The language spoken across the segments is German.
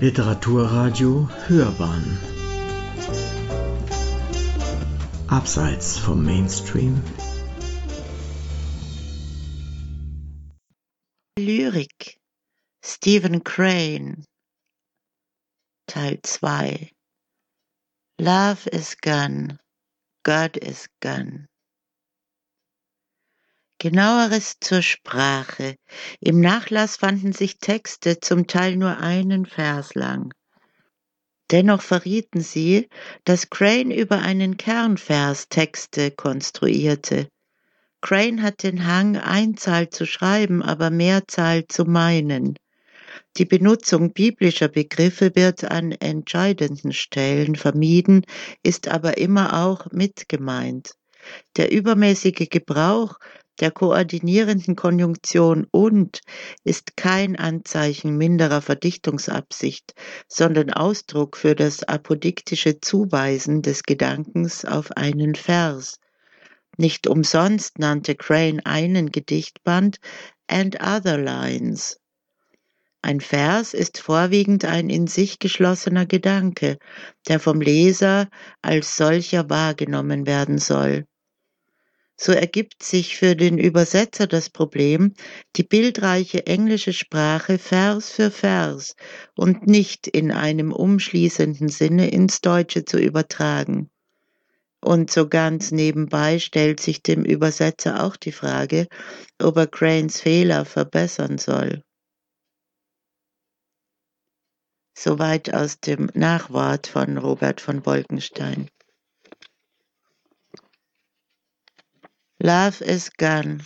Literaturradio Hörbahn. Abseits vom Mainstream. Lyrik. Stephen Crane. Teil 2 Love is gone, God is gone Genaueres zur Sprache. Im Nachlass fanden sich Texte, zum Teil nur einen Vers lang. Dennoch verrieten sie, dass Crane über einen Kernvers Texte konstruierte. Crane hat den Hang, Einzahl zu schreiben, aber Mehrzahl zu meinen. Die Benutzung biblischer Begriffe wird an entscheidenden Stellen vermieden, ist aber immer auch mitgemeint. Der übermäßige Gebrauch der koordinierenden Konjunktion und ist kein Anzeichen minderer Verdichtungsabsicht, sondern Ausdruck für das apodiktische Zuweisen des Gedankens auf einen Vers. Nicht umsonst nannte Crane einen Gedichtband And Other Lines. Ein Vers ist vorwiegend ein in sich geschlossener Gedanke, der vom Leser als solcher wahrgenommen werden soll so ergibt sich für den Übersetzer das Problem, die bildreiche englische Sprache Vers für Vers und nicht in einem umschließenden Sinne ins Deutsche zu übertragen. Und so ganz nebenbei stellt sich dem Übersetzer auch die Frage, ob er Cranes Fehler verbessern soll. Soweit aus dem Nachwort von Robert von Wolkenstein. Love is gone.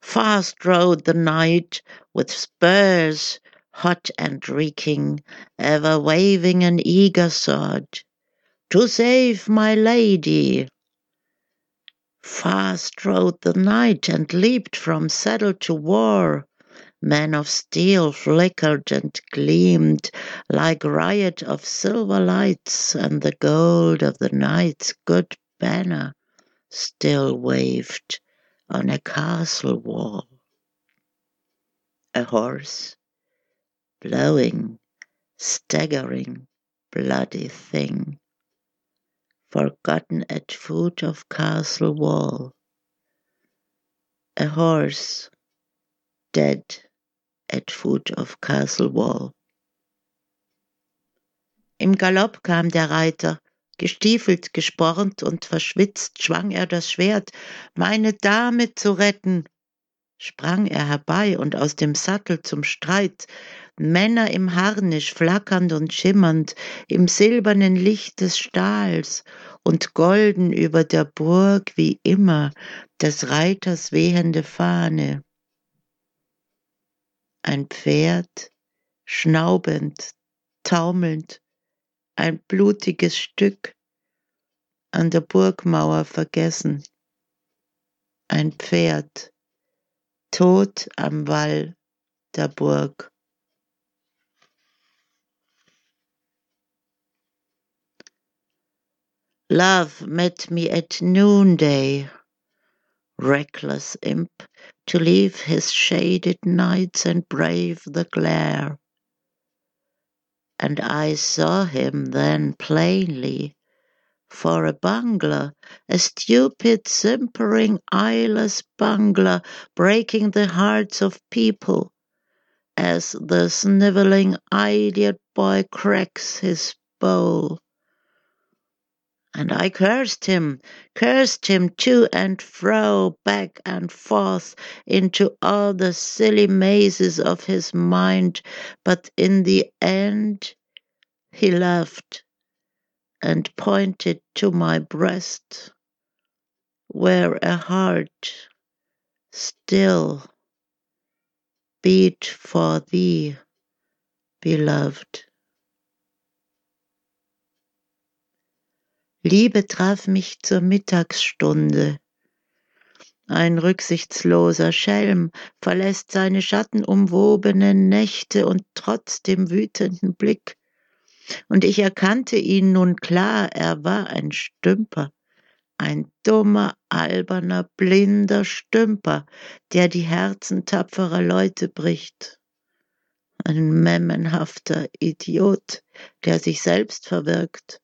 Fast rode the knight with spurs hot and reeking, ever waving an eager sword, to save my lady. Fast rode the knight and leaped from saddle to war. Men of steel flickered and gleamed like riot of silver lights, and the gold of the knight's good banner still waved on a castle wall. A horse, blowing, staggering, bloody thing, forgotten at foot of castle wall. A horse, dead at foot of castle wall. Im Galopp kam der Reiter, Gestiefelt, gespornt und verschwitzt schwang er das Schwert, meine Dame zu retten. Sprang er herbei und aus dem Sattel zum Streit, Männer im Harnisch, flackernd und schimmernd, im silbernen Licht des Stahls und golden über der Burg wie immer des Reiters wehende Fahne. Ein Pferd, schnaubend, taumelnd, ein blutiges Stück an der Burgmauer vergessen. Ein Pferd, tot am Wall der Burg. Love met me at noonday, reckless imp, to leave his shaded nights and brave the glare and I saw him then plainly. For a bungler, a stupid, simpering, eyeless bungler, breaking the hearts of people, as the snivelling idiot boy cracks his bowl and I cursed him, cursed him to and fro, back and forth, into all the silly mazes of his mind, but in the end he laughed and pointed to my breast, where a heart still beat for thee, beloved. Liebe traf mich zur Mittagsstunde. Ein rücksichtsloser Schelm verlässt seine schattenumwobenen Nächte und trotzdem wütenden Blick. Und ich erkannte ihn nun klar, er war ein Stümper, ein dummer, alberner, blinder Stümper, der die Herzen tapferer Leute bricht. ein memmenhafter Idiot, der sich selbst verwirkt.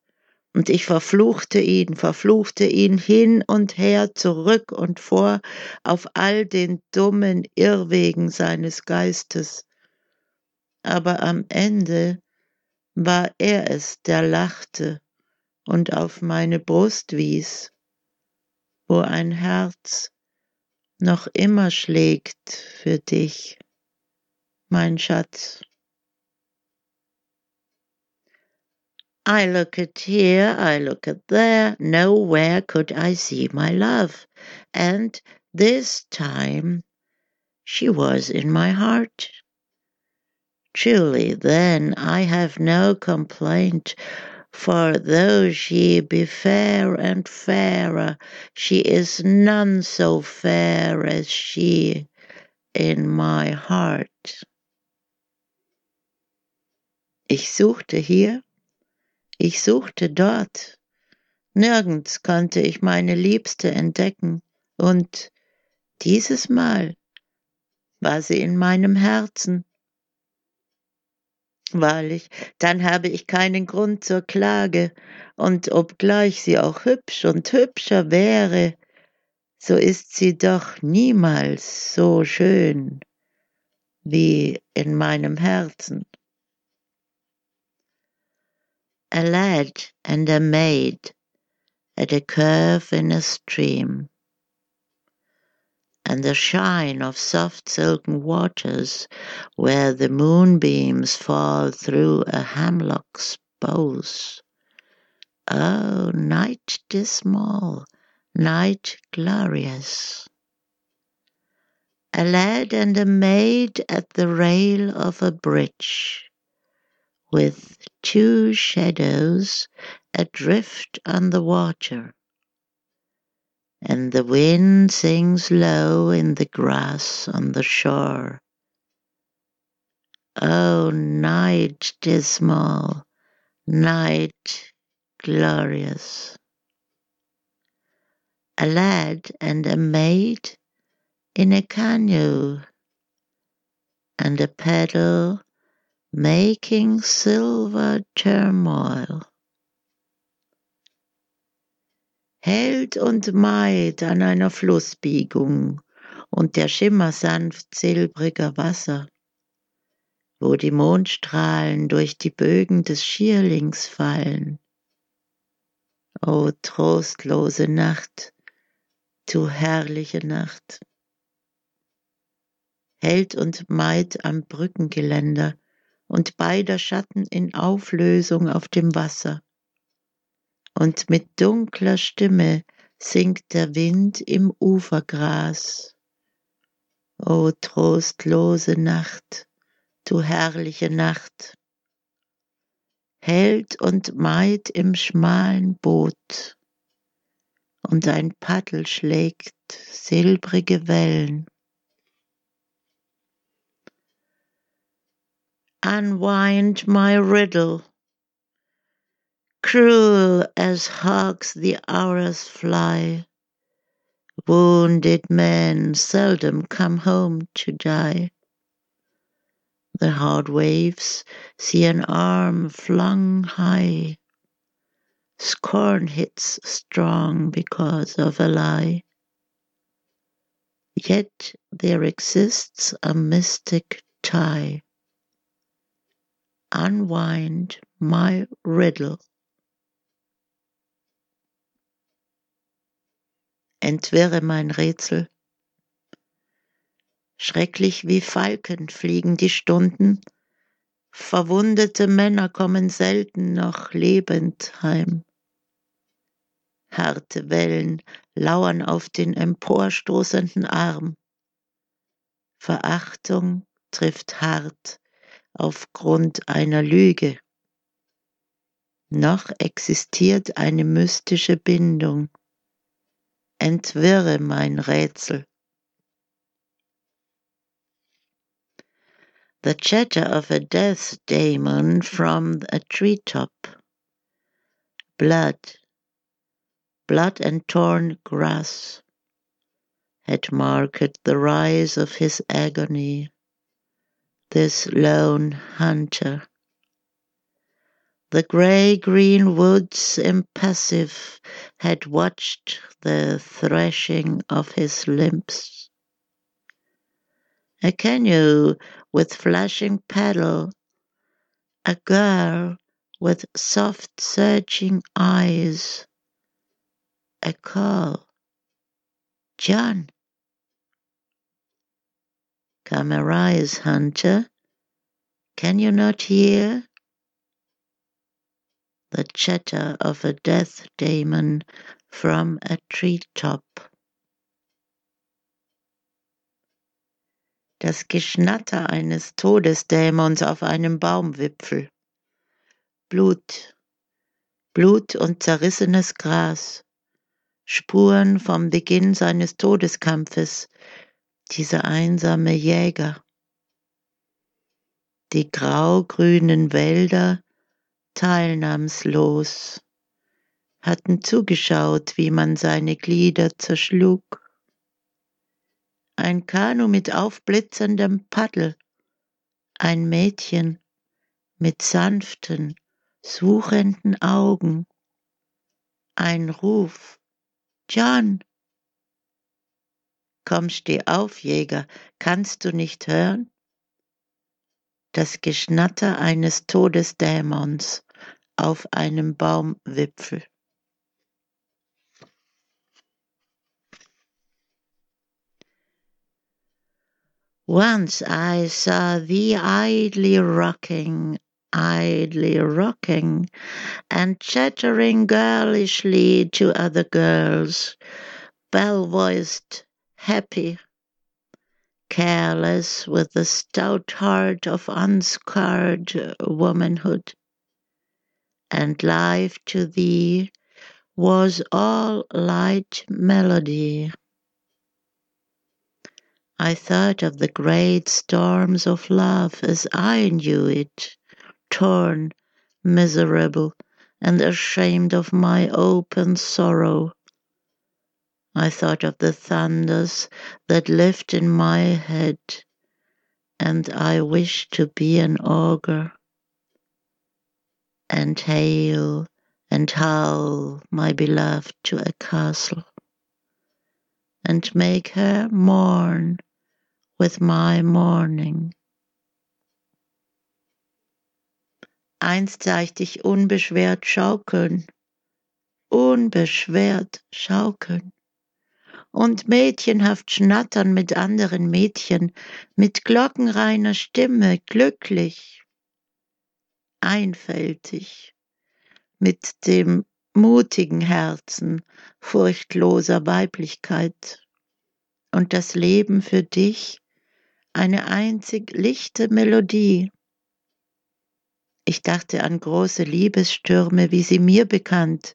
Und ich verfluchte ihn, verfluchte ihn hin und her, zurück und vor, auf all den dummen Irrwegen seines Geistes. Aber am Ende war er es, der lachte und auf meine Brust wies, wo ein Herz noch immer schlägt für dich, mein Schatz. I look at here, I look at there, nowhere could I see my love. And this time she was in my heart. Truly, then I have no complaint, for though she be fair and fairer, she is none so fair as she in my heart. Ich suchte hier Ich suchte dort. Nirgends konnte ich meine Liebste entdecken, und dieses Mal war sie in meinem Herzen. Wahrlich, dann habe ich keinen Grund zur Klage, und obgleich sie auch hübsch und hübscher wäre, so ist sie doch niemals so schön wie in meinem Herzen. A lad and a maid at a curve in a stream, and the shine of soft silken waters where the moonbeams fall through a hemlock's boughs. Oh, night dismal, night glorious. A lad and a maid at the rail of a bridge with two shadows adrift on the water, and the wind sings low in the grass on the shore. Oh, night dismal, night glorious. A lad and a maid in a canoe, and a paddle making silver turmoil. Held und Maid an einer Flussbiegung und der Schimmer sanft silbriger Wasser, wo die Mondstrahlen durch die Bögen des Schierlings fallen. O trostlose Nacht, du herrliche Nacht. Held und Maid am Brückengeländer, und beider Schatten in Auflösung auf dem Wasser. Und mit dunkler Stimme singt der Wind im Ufergras. O trostlose Nacht, du herrliche Nacht, Held und Maid im schmalen Boot, und ein Paddel schlägt silbrige Wellen. Unwind my riddle. Cruel as hawks the hours fly, wounded men seldom come home to die. The hard waves see an arm flung high. Scorn hits strong because of a lie. Yet there exists a mystic tie unwind my riddle. Entwirre mein Rätsel. Schrecklich wie Falken fliegen die Stunden, verwundete Männer kommen selten noch lebend heim. Harte Wellen lauern auf den emporstoßenden Arm. Verachtung trifft hart aufgrund einer Lüge. Noch existiert eine mystische Bindung. Entwirre mein Rätsel. The chatter of a death daemon from a treetop. Blood, blood and torn grass had marked the rise of his agony this lone hunter. The grey-green woods impassive had watched the threshing of his limbs. A canoe with flashing paddle, a girl with soft searching eyes, a call. John. Come arise, hunter. Can you not hear? The chatter of a death demon from a treetop. Das Geschnatter eines Todesdämons auf einem Baumwipfel. Blut, Blut und zerrissenes Gras. Spuren vom Beginn seines Todeskampfes, dieser einsame Jäger. Die graugrünen Wälder teilnahmslos hatten zugeschaut, wie man seine Glieder zerschlug. Ein Kanu mit aufblitzendem Paddel, ein Mädchen mit sanften, suchenden Augen, ein Ruf, John! Komm, steh auf, Jäger, kannst du nicht hören? Das Geschnatter eines Todesdämons auf einem Baumwipfel. Once I saw thee idly rocking idly rocking and chattering girlishly to other girls, bell voiced, happy, careless with the stout heart of unscarred womanhood. And life to thee was all light melody. I thought of the great storms of love as I knew it torn, miserable, and ashamed of my open sorrow. I thought of the thunders that lived in my head, and I wished to be an augur, and hail and howl my beloved to a castle, and make her mourn with my mourning. Einst sah ich dich unbeschwert schaukeln, unbeschwert schaukeln und mädchenhaft schnattern mit anderen Mädchen, mit glockenreiner Stimme, glücklich, einfältig, mit dem mutigen Herzen furchtloser Weiblichkeit. Und das Leben für dich eine einzig lichte Melodie, ich dachte an große Liebesstürme, wie sie mir bekannt,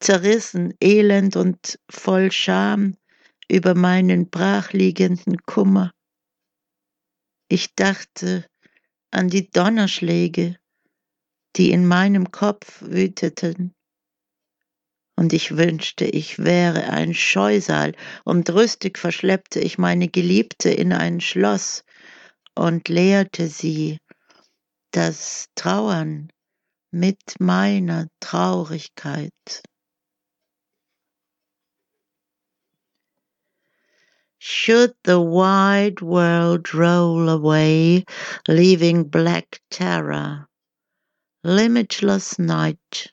zerrissen, elend und voll Scham über meinen brachliegenden Kummer. Ich dachte an die Donnerschläge, die in meinem Kopf wüteten. Und ich wünschte, ich wäre ein Scheusal, und rüstig verschleppte ich meine Geliebte in ein Schloss und lehrte sie das Trauern mit meiner Traurigkeit. Should the wide world roll away, leaving black terror, limitless night,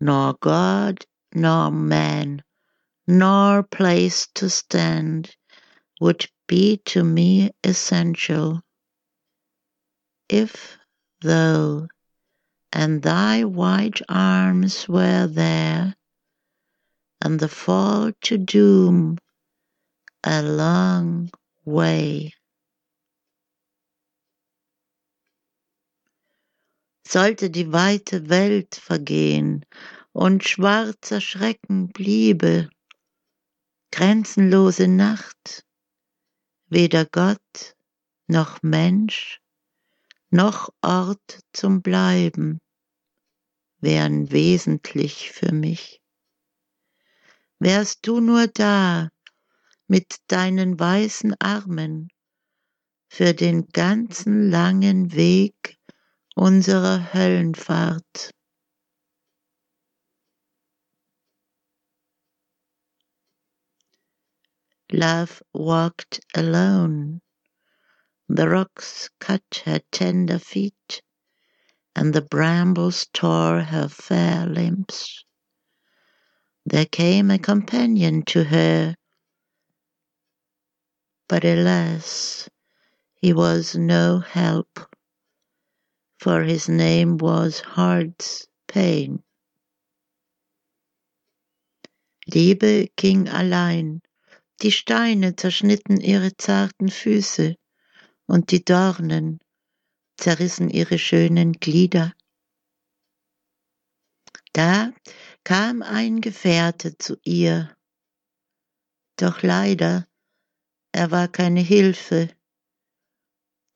nor God nor man, nor place to stand would be to me essential. If thou and thy white arms were there, and the fall to doom a long way. Sollte die weite Welt vergehen und schwarzer Schrecken bliebe, grenzenlose Nacht, weder Gott noch Mensch noch Ort zum Bleiben wären wesentlich für mich. Wärst du nur da mit deinen weißen Armen, für den ganzen langen Weg unserer Höllenfahrt. Love walked alone. The rocks cut her tender feet, and the brambles tore her fair limbs. There came a companion to her, but alas, he was no help, for his name was Heart's Pain. Liebe ging allein Die Steine zerschnitten ihre zarten Füße, und die Dornen zerrissen ihre schönen Glieder. Da kam ein Gefährte zu ihr, doch leider, er war keine Hilfe,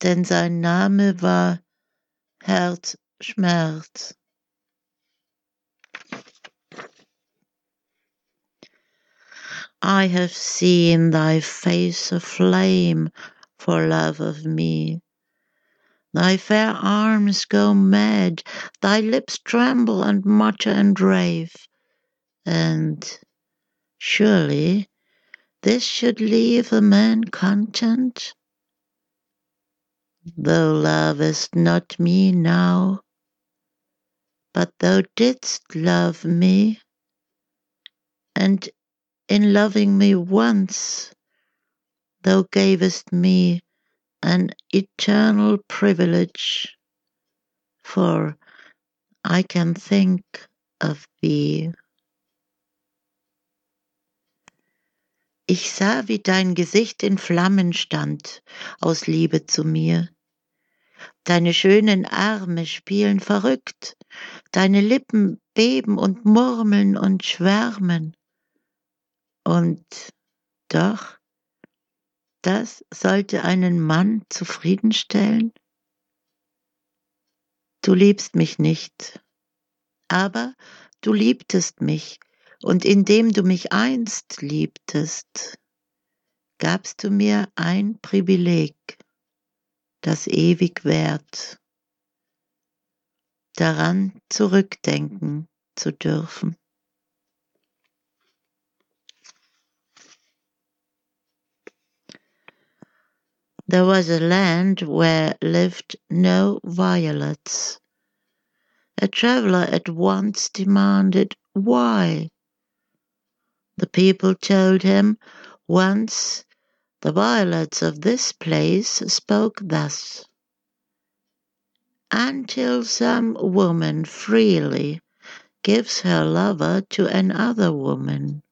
denn sein Name war Herzschmerz. I have seen thy face aflame for love of me. Thy fair arms go mad, thy lips tremble and mutter and rave, and surely this should leave a man content? Thou lovest not me now, but thou didst love me, and in loving me once, thou gavest me an eternal privilege, for I can think of thee. Ich sah, wie dein Gesicht in Flammen stand aus Liebe zu mir. Deine schönen Arme spielen verrückt, deine Lippen beben und murmeln und schwärmen. Und doch, das sollte einen Mann zufriedenstellen? Du liebst mich nicht, aber du liebtest mich, und indem du mich einst liebtest, gabst du mir ein Privileg, das ewig währt, daran zurückdenken zu dürfen. There was a land where lived no violets. A traveller at once demanded why. The people told him once the violets of this place spoke thus. Until some woman freely gives her lover to another woman,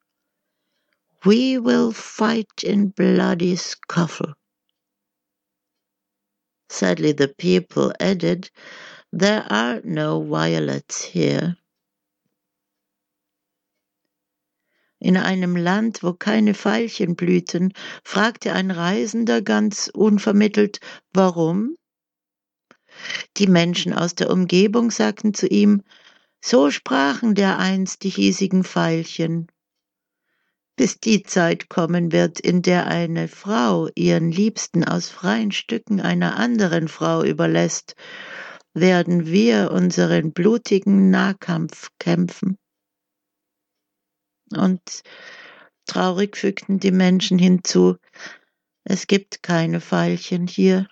we will fight in bloody scuffle. Sadly, the people added, There are no violets here. In einem Land, wo keine Veilchen blühten, fragte ein Reisender ganz unvermittelt, warum? Die Menschen aus der Umgebung sagten zu ihm, so sprachen dereinst die hiesigen Veilchen bis die Zeit kommen wird, in der eine Frau ihren Liebsten aus freien Stücken einer anderen Frau überlässt, werden wir unseren blutigen Nahkampf kämpfen. Und traurig fügten die Menschen hinzu, es gibt keine Veilchen hier.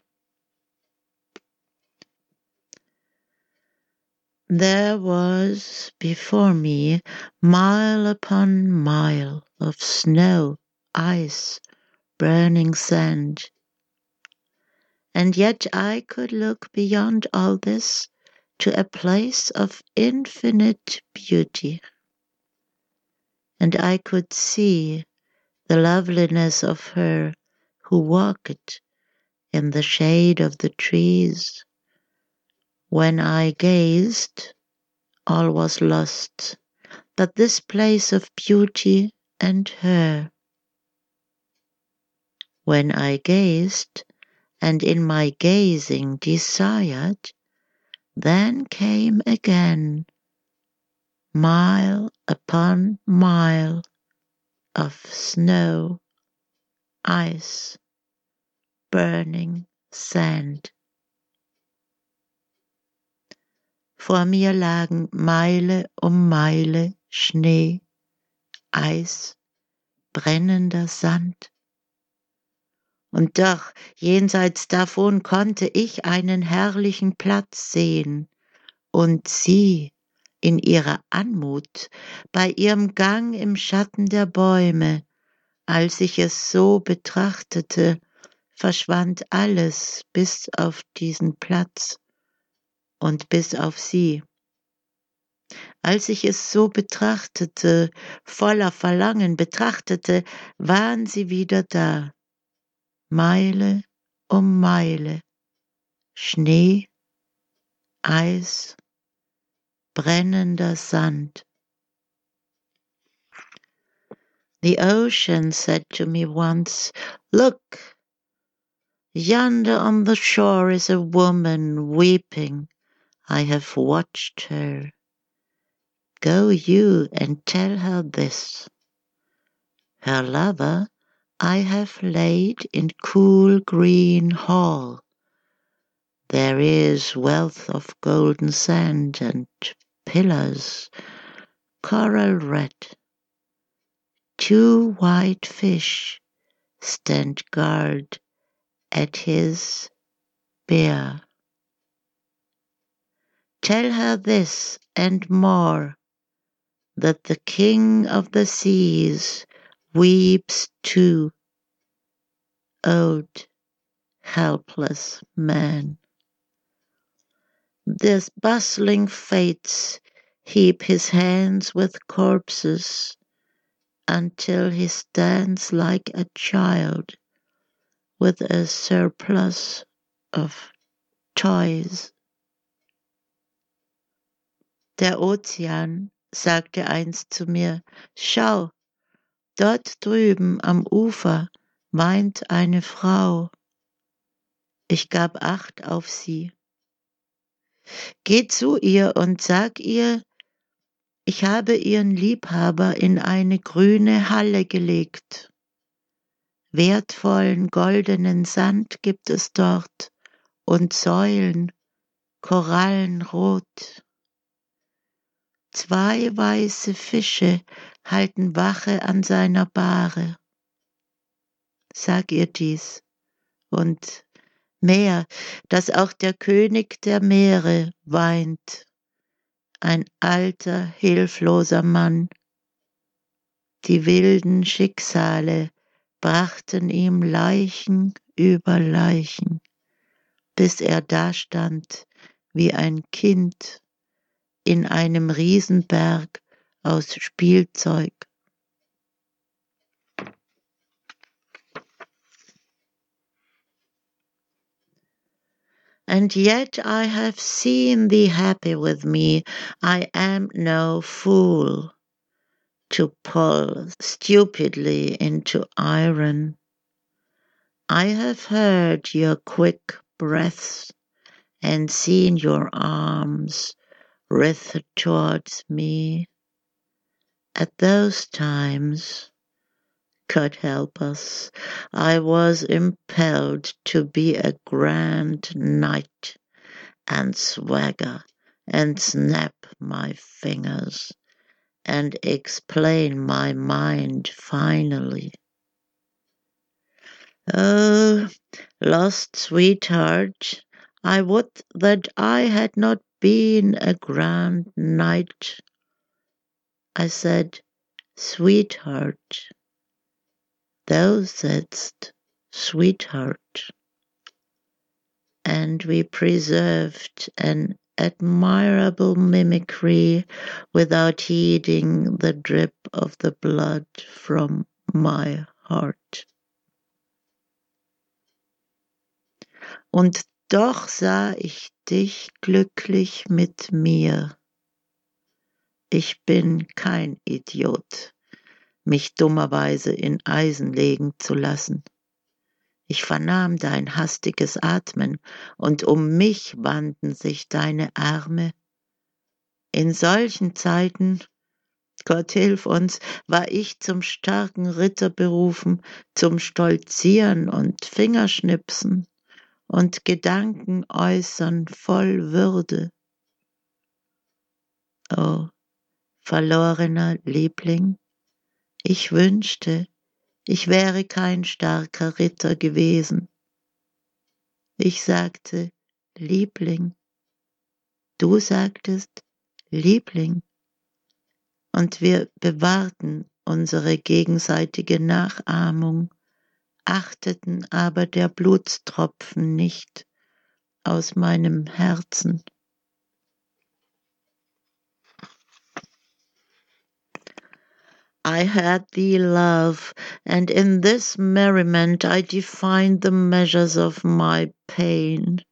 There was before me mile upon mile of snow, ice, burning sand. And yet I could look beyond all this to a place of infinite beauty. And I could see the loveliness of her who walked in the shade of the trees. When I gazed, all was lost, but this place of beauty and her. When I gazed, and in my gazing desired, then came again mile upon mile of snow, ice, burning sand. Vor mir lagen Meile um Meile Schnee, Eis, brennender Sand. Und doch jenseits davon konnte ich einen herrlichen Platz sehen, und sie in ihrer Anmut, bei ihrem Gang im Schatten der Bäume, als ich es so betrachtete, verschwand alles bis auf diesen Platz und bis auf sie. Als ich es so betrachtete, voller Verlangen betrachtete, waren sie wieder da. Meile um Meile, Schnee, Eis, brennender Sand. The ocean said to me once, Look, yonder on the shore is a woman weeping. I have watched her. Go you and tell her this. Her lover I have laid in cool green hall. There is wealth of golden sand and pillars, coral red. Two white fish stand guard at his bier. Tell her this and more, that the King of the seas weeps too, old, helpless man. The bustling fates heap his hands with corpses until he stands like a child with a surplus of toys. Der Ozean sagte einst zu mir, schau, dort drüben am Ufer weint eine Frau. Ich gab acht auf sie. Geh zu ihr und sag ihr, ich habe ihren Liebhaber in eine grüne Halle gelegt. Wertvollen goldenen Sand gibt es dort und Säulen, Korallenrot. Zwei weiße Fische halten Wache an seiner Bahre. Sag ihr dies und mehr, dass auch der König der Meere weint, ein alter, hilfloser Mann. Die wilden Schicksale brachten ihm Leichen über Leichen, bis er dastand wie ein Kind in einem Riesenberg aus Spielzeug. And yet I have seen thee happy with me. I am no fool to pull stupidly into iron. I have heard your quick breaths and seen your arms writhe towards me. At those times God help us, I was impelled to be a grand knight and swagger and snap my fingers and explain my mind finally. Oh, lost sweetheart, I would that I had not been a grand knight. I said, sweetheart. Thou saidst, sweetheart, and we preserved an admirable mimicry without heeding the drip of the blood from my heart. Und doch sah ich dich glücklich mit mir. Ich bin kein Idiot. Mich dummerweise in Eisen legen zu lassen. Ich vernahm dein hastiges Atmen, und um mich wanden sich deine Arme. In solchen Zeiten, Gott hilf uns, war ich zum starken Ritter berufen, zum Stolzieren und Fingerschnipsen und Gedanken äußern voll Würde. Oh, verlorener Liebling, ich wünschte, ich wäre kein starker Ritter gewesen. Ich sagte, Liebling, du sagtest, Liebling, und wir bewahrten unsere gegenseitige Nachahmung achteten aber der Blutstropfen nicht aus meinem Herzen. I had thee, love, and in this merriment I defined the measures of my pain.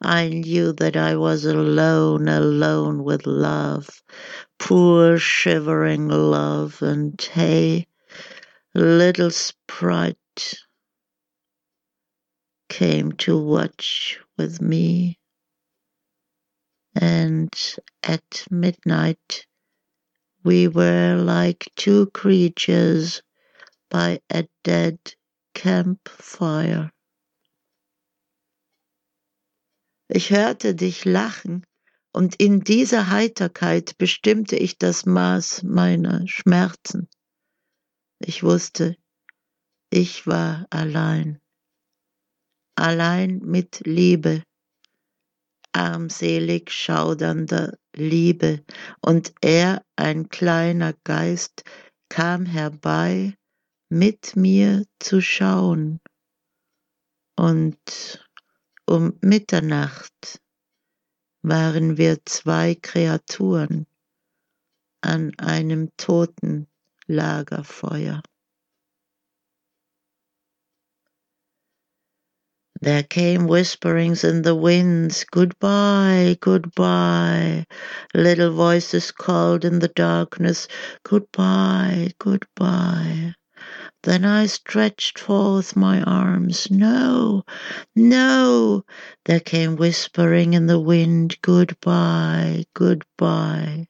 I knew that I was alone, alone with love, poor shivering love, and hey, little sprite, came to watch with me. And at midnight, we were like two creatures by a dead campfire. Ich hörte dich lachen, und in dieser Heiterkeit bestimmte ich das Maß meiner Schmerzen. Ich wusste, ich war allein allein mit Liebe, armselig schaudernder Liebe, und er, ein kleiner Geist, kam herbei, mit mir zu schauen. Und um Mitternacht waren wir zwei Kreaturen an einem toten Lagerfeuer. There came whisperings in the winds, Goodbye, goodbye. Little voices called in the darkness, Goodbye, goodbye. Then I stretched forth my arms. No, no. There came whispering in the wind, Goodbye, goodbye.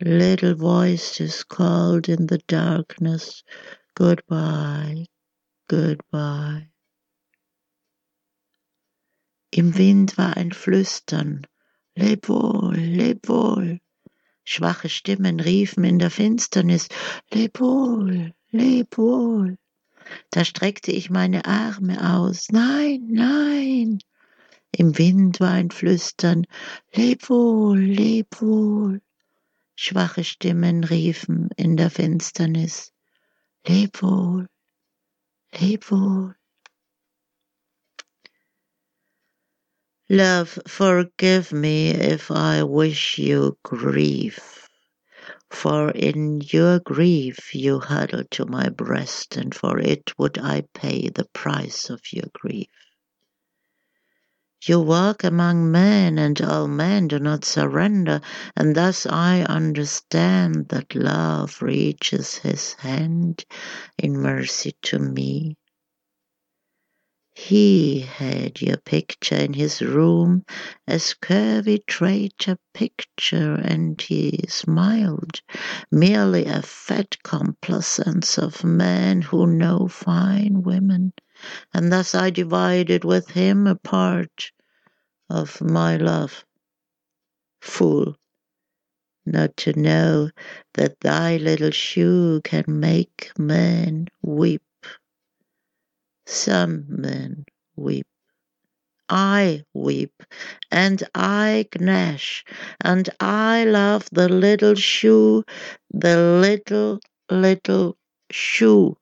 Little voices called in the darkness, Goodbye, goodbye. Im Wind war ein Flüstern. Leb wohl, leb wohl. Schwache Stimmen riefen in der Finsternis. Leb wohl, leb wohl. Da streckte ich meine Arme aus. Nein, nein. Im Wind war ein Flüstern. Leb wohl, leb wohl. Schwache Stimmen riefen in der Finsternis. Leb wohl, leb wohl. Love, forgive me if I wish you grief. For in your grief you huddle to my breast, and for it would I pay the price of your grief. You walk among men, and all men do not surrender, and thus I understand that love reaches his hand in mercy to me. He had your picture in his room, a scurvy traitor picture, and he smiled, merely a fat complacence of men who know fine women, and thus I divided with him a part of my love. Fool, not to know that thy little shoe can make men weep. Some men weep. I weep, and I gnash, and I love the little shoe, the little, little shoe.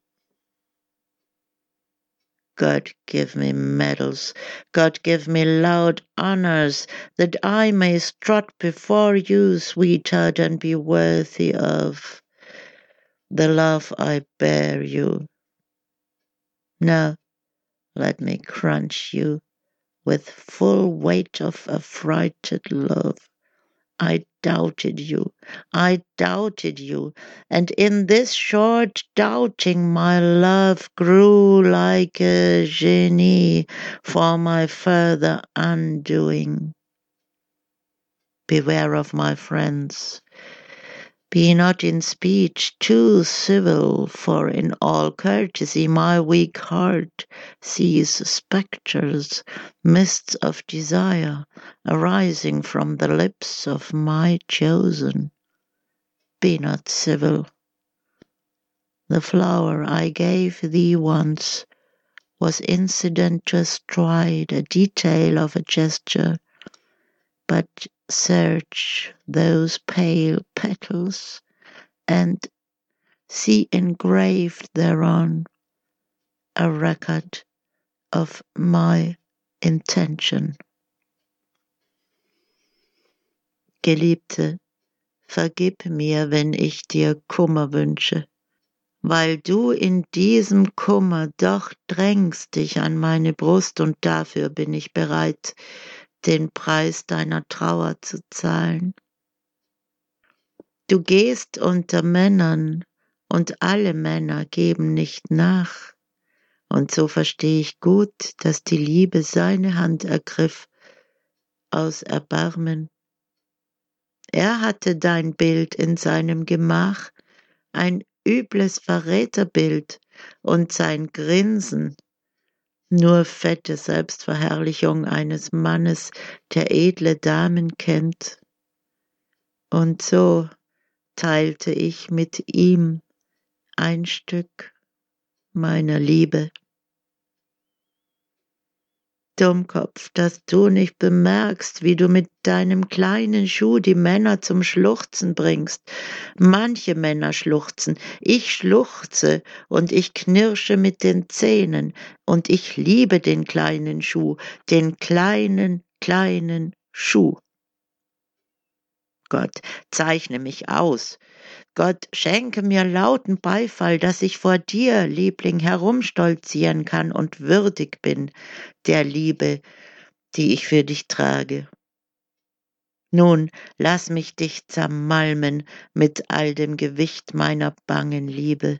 God give me medals, God give me loud honors, that I may strut before you, sweetheart, and be worthy of the love I bear you. Now, let me crunch you with full weight of affrighted love. I doubted you, I doubted you, and in this short doubting my love grew like a genie for my further undoing. Beware of my friends, Be not in speech too civil, for in all courtesy my weak heart sees spectres, mists of desire, arising from the lips of my chosen. Be not civil. The flower I gave thee once was incident to a stride, a detail of a gesture, but search those pale petals and see engraved thereon a record of my intention. Geliebte, vergib mir, wenn ich dir Kummer wünsche, weil du in diesem Kummer doch drängst dich an meine Brust und dafür bin ich bereit, den Preis deiner Trauer zu zahlen. Du gehst unter Männern und alle Männer geben nicht nach. Und so verstehe ich gut, dass die Liebe seine Hand ergriff aus Erbarmen. Er hatte dein Bild in seinem Gemach, ein übles Verräterbild und sein Grinsen nur fette Selbstverherrlichung eines Mannes, der edle Damen kennt. Und so teilte ich mit ihm ein Stück meiner Liebe. Dummkopf, dass du nicht bemerkst, wie du mit deinem kleinen Schuh die Männer zum Schluchzen bringst. Manche Männer schluchzen, ich schluchze und ich knirsche mit den Zähnen, und ich liebe den kleinen Schuh, den kleinen, kleinen Schuh. Gott, zeichne mich aus, Gott, schenke mir lauten Beifall, dass ich vor dir, Liebling, herumstolzieren kann und würdig bin der Liebe, die ich für dich trage. Nun lass mich dich zermalmen mit all dem Gewicht meiner bangen Liebe.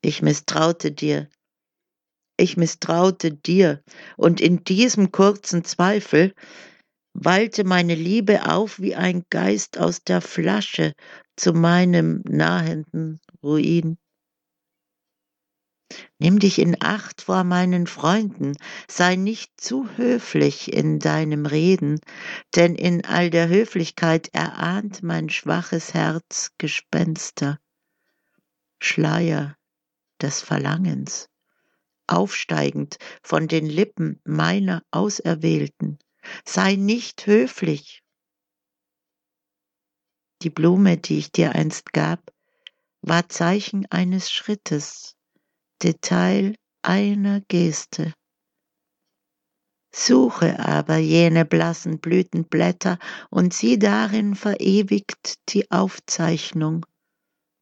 Ich misstraute dir, ich misstraute dir, und in diesem kurzen Zweifel wallte meine Liebe auf wie ein Geist aus der Flasche zu meinem nahenden Ruin. Nimm dich in Acht vor meinen Freunden, sei nicht zu höflich in deinem Reden, denn in all der Höflichkeit erahnt mein schwaches Herz Gespenster, Schleier des Verlangens, aufsteigend von den Lippen meiner Auserwählten. Sei nicht höflich. Die Blume, die ich dir einst gab, war Zeichen eines Schrittes, Detail einer Geste. Suche aber jene blassen Blütenblätter und sieh darin verewigt die Aufzeichnung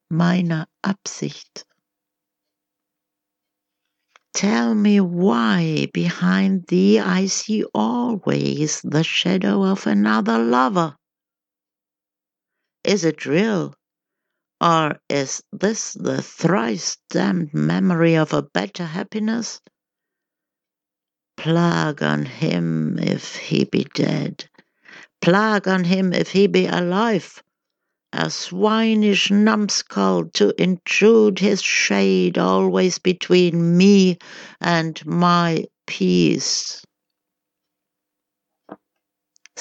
meiner Absicht. Tell me why behind thee I see always the shadow of another lover. Is it real? Or is this the thrice damned memory of a better happiness? Plague on him if he be dead. Plague on him if he be alive a swinish numbskull to intrude his shade always between me and my peace.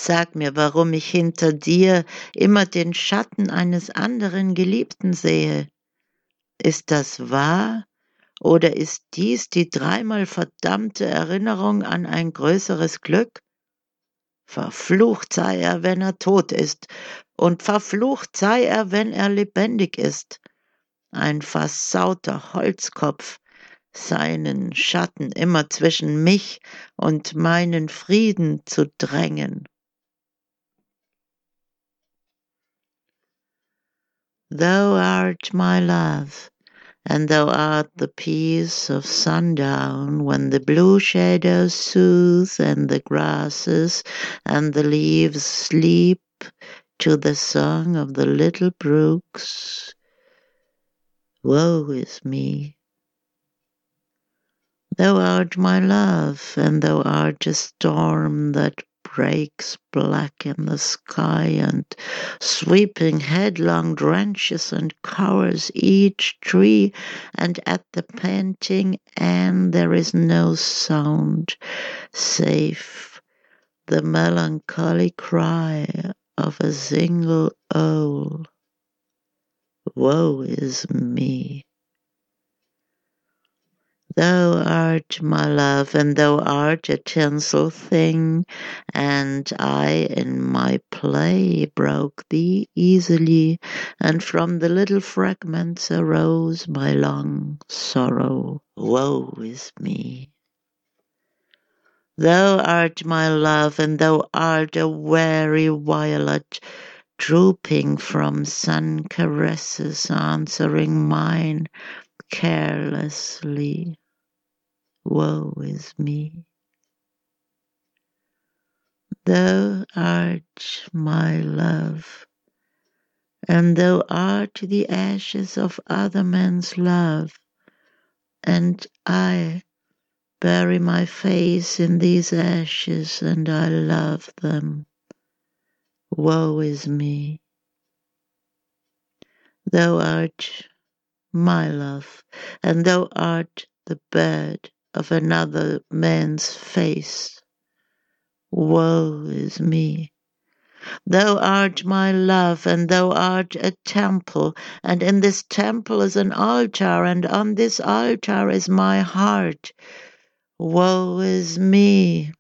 Sag mir, warum ich hinter dir immer den Schatten eines anderen Geliebten sehe. Ist das wahr? Oder ist dies die dreimal verdammte Erinnerung an ein größeres Glück? Verflucht sei er, wenn er tot ist, und verflucht sei er, wenn er lebendig ist. Ein versauter Holzkopf, seinen Schatten immer zwischen mich und meinen Frieden zu drängen. Thou art my love, and thou art the peace of sundown when the blue shadows soothe and the grasses and the leaves sleep to the song of the little brooks. Woe is me! Thou art my love, and thou art a storm that breaks black in the sky and sweeping headlong drenches and covers each tree, and at the panting end there is no sound save the melancholy cry of a single owl. Woe is me! Thou art my love, and thou art a tinsel thing, and I in my play broke thee easily, and from the little fragments arose my long sorrow. Woe is me! Thou art my love, and thou art a weary violet, drooping from sun caresses, answering mine carelessly. Woe is me! Thou art my love, and thou art the ashes of other men's love, and I bury my face in these ashes, and I love them. Woe is me! Thou art my love, and thou art the bird of another man's face. Woe is me! Thou art my love, and thou art a temple, and in this temple is an altar, and on this altar is my heart. Woe is me!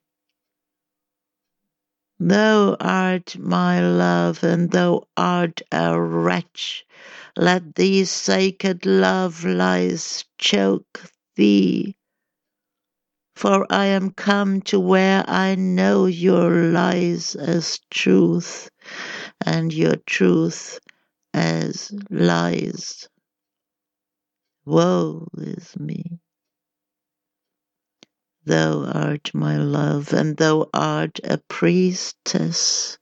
Thou art my love, and thou art a wretch. Let these sacred love lies choke thee for I am come to where I know your lies as truth, and your truth as lies. Woe is me! Thou art my love, and thou art a priestess,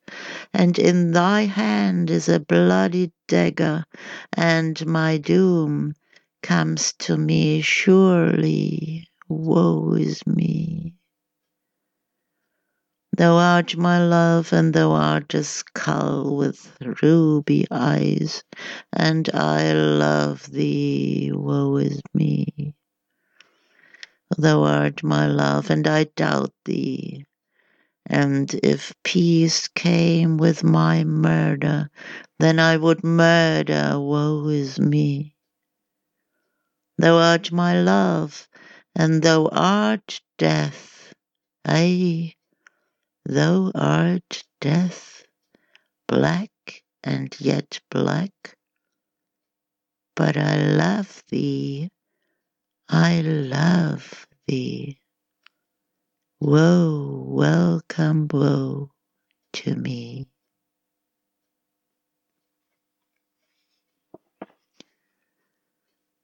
and in thy hand is a bloody dagger, and my doom comes to me surely woe is me. Thou art my love, and thou art a skull with ruby eyes, and I love thee, woe is me. Thou art my love, and I doubt thee. And if peace came with my murder, then I would murder, woe is me. Thou art my love, and thou art death, ay, thou art death, black and yet black. But I love thee, I love thee. Woe, welcome woe to me.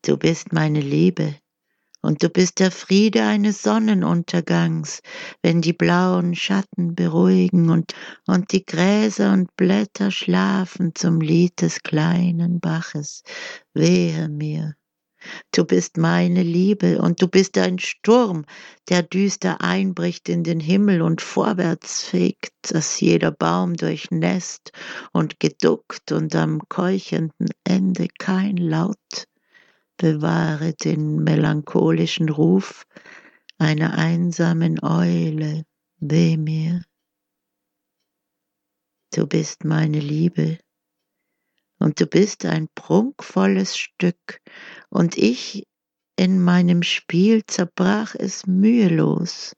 Du bist meine Liebe, und du bist der Friede eines Sonnenuntergangs, wenn die blauen Schatten beruhigen und, und die Gräser und Blätter schlafen zum Lied des kleinen Baches. Wehe mir. Du bist meine Liebe und du bist ein Sturm, der düster einbricht in den Himmel und vorwärts fegt, dass jeder Baum durchnässt und geduckt und am keuchenden Ende kein Laut bewahre den melancholischen Ruf einer einsamen Eule, weh mir. Du bist meine Liebe, und du bist ein prunkvolles Stück, und ich in meinem Spiel zerbrach es mühelos,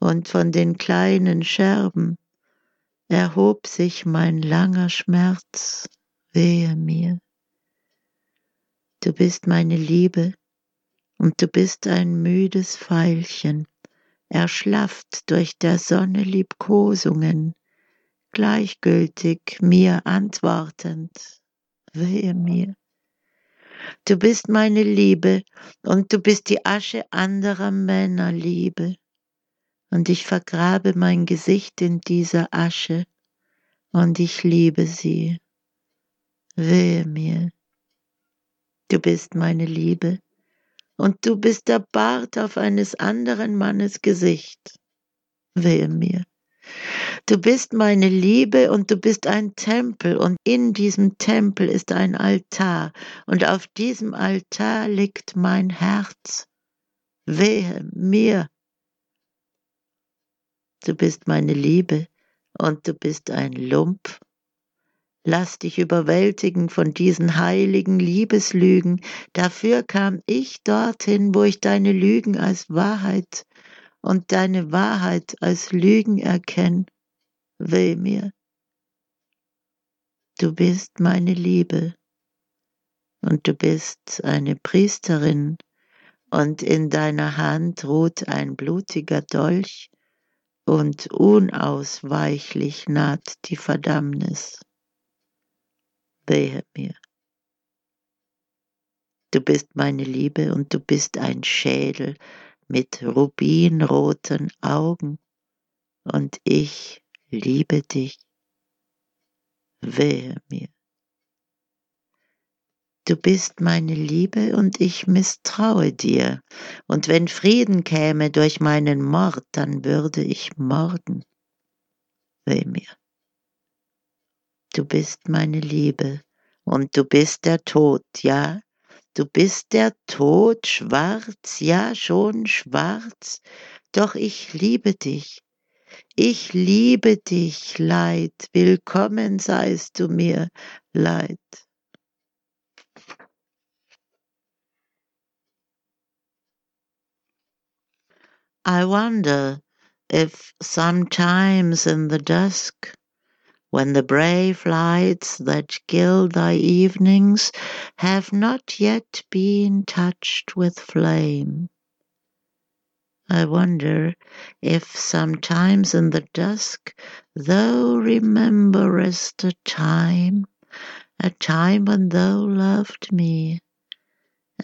und von den kleinen Scherben erhob sich mein langer Schmerz, wehe mir. Du bist meine Liebe und du bist ein müdes Veilchen, erschlafft durch der Sonne Liebkosungen, gleichgültig mir antwortend, wehe mir. Du bist meine Liebe und du bist die Asche anderer Männer Liebe. Und ich vergrabe mein Gesicht in dieser Asche und ich liebe sie. Wehe mir. Du bist meine Liebe, und du bist der Bart auf eines anderen Mannes Gesicht. Wehe mir. Du bist meine Liebe und du bist ein Tempel und in diesem Tempel ist ein Altar und auf diesem Altar liegt mein Herz. Wehe mir. Du bist meine Liebe und du bist ein Lump. Lass dich überwältigen von diesen heiligen Liebeslügen. Dafür kam ich dorthin, wo ich deine Lügen als Wahrheit und deine Wahrheit als Lügen erkenne. Weh mir. Du bist meine Liebe und du bist eine Priesterin und in deiner Hand ruht ein blutiger Dolch und unausweichlich naht die Verdammnis. Wehe mir. Du bist meine Liebe und du bist ein Schädel mit rubinroten Augen und ich liebe dich. Wehe mir. Du bist meine Liebe und ich misstraue dir, und wenn Frieden käme durch meinen Mord, dann würde ich morden. Weh mir. Du bist meine Liebe und du bist der Tod, ja, du bist der Tod, schwarz, ja schon schwarz, doch ich liebe dich. Ich liebe dich, Leid, willkommen seist du mir, Leid. I wonder if sometimes in the dusk when the brave lights that gild thy evenings have not yet been touched with flame. I wonder if sometimes in the dusk thou rememberest a time, a time when thou loved me,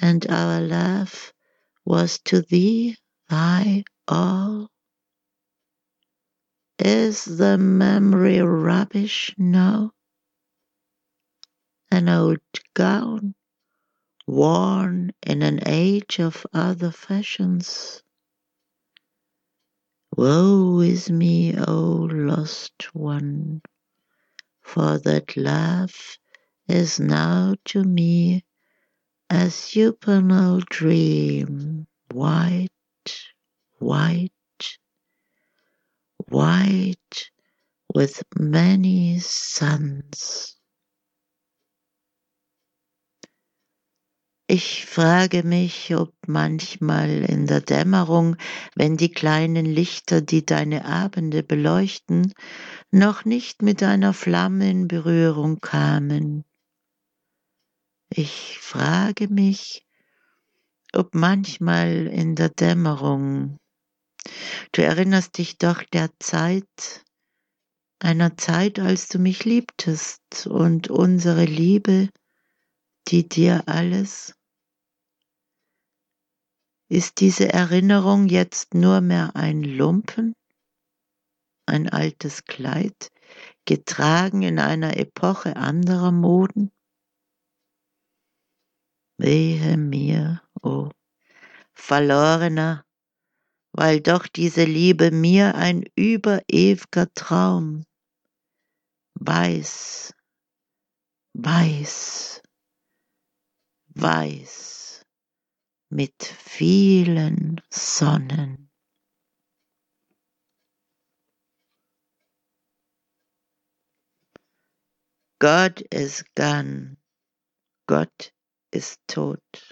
and our love was to thee thy all. Is the memory rubbish now? An old gown, worn in an age of other fashions. Woe is me, O lost one, for that love is now to me a supernal dream, white, white white with many suns. Ich frage mich, ob manchmal in der Dämmerung, wenn die kleinen Lichter, die deine Abende beleuchten, noch nicht mit einer Flamme in Berührung kamen. Ich frage mich, ob manchmal in der Dämmerung Du erinnerst dich doch der Zeit, einer Zeit, als du mich liebtest und unsere Liebe, die dir alles. Ist diese Erinnerung jetzt nur mehr ein Lumpen, ein altes Kleid, getragen in einer Epoche anderer Moden? Wehe mir, o oh, verlorener, weil doch diese Liebe mir ein überew'ger Traum weiß, weiß, weiß mit vielen Sonnen. God is gone, Gott ist tot.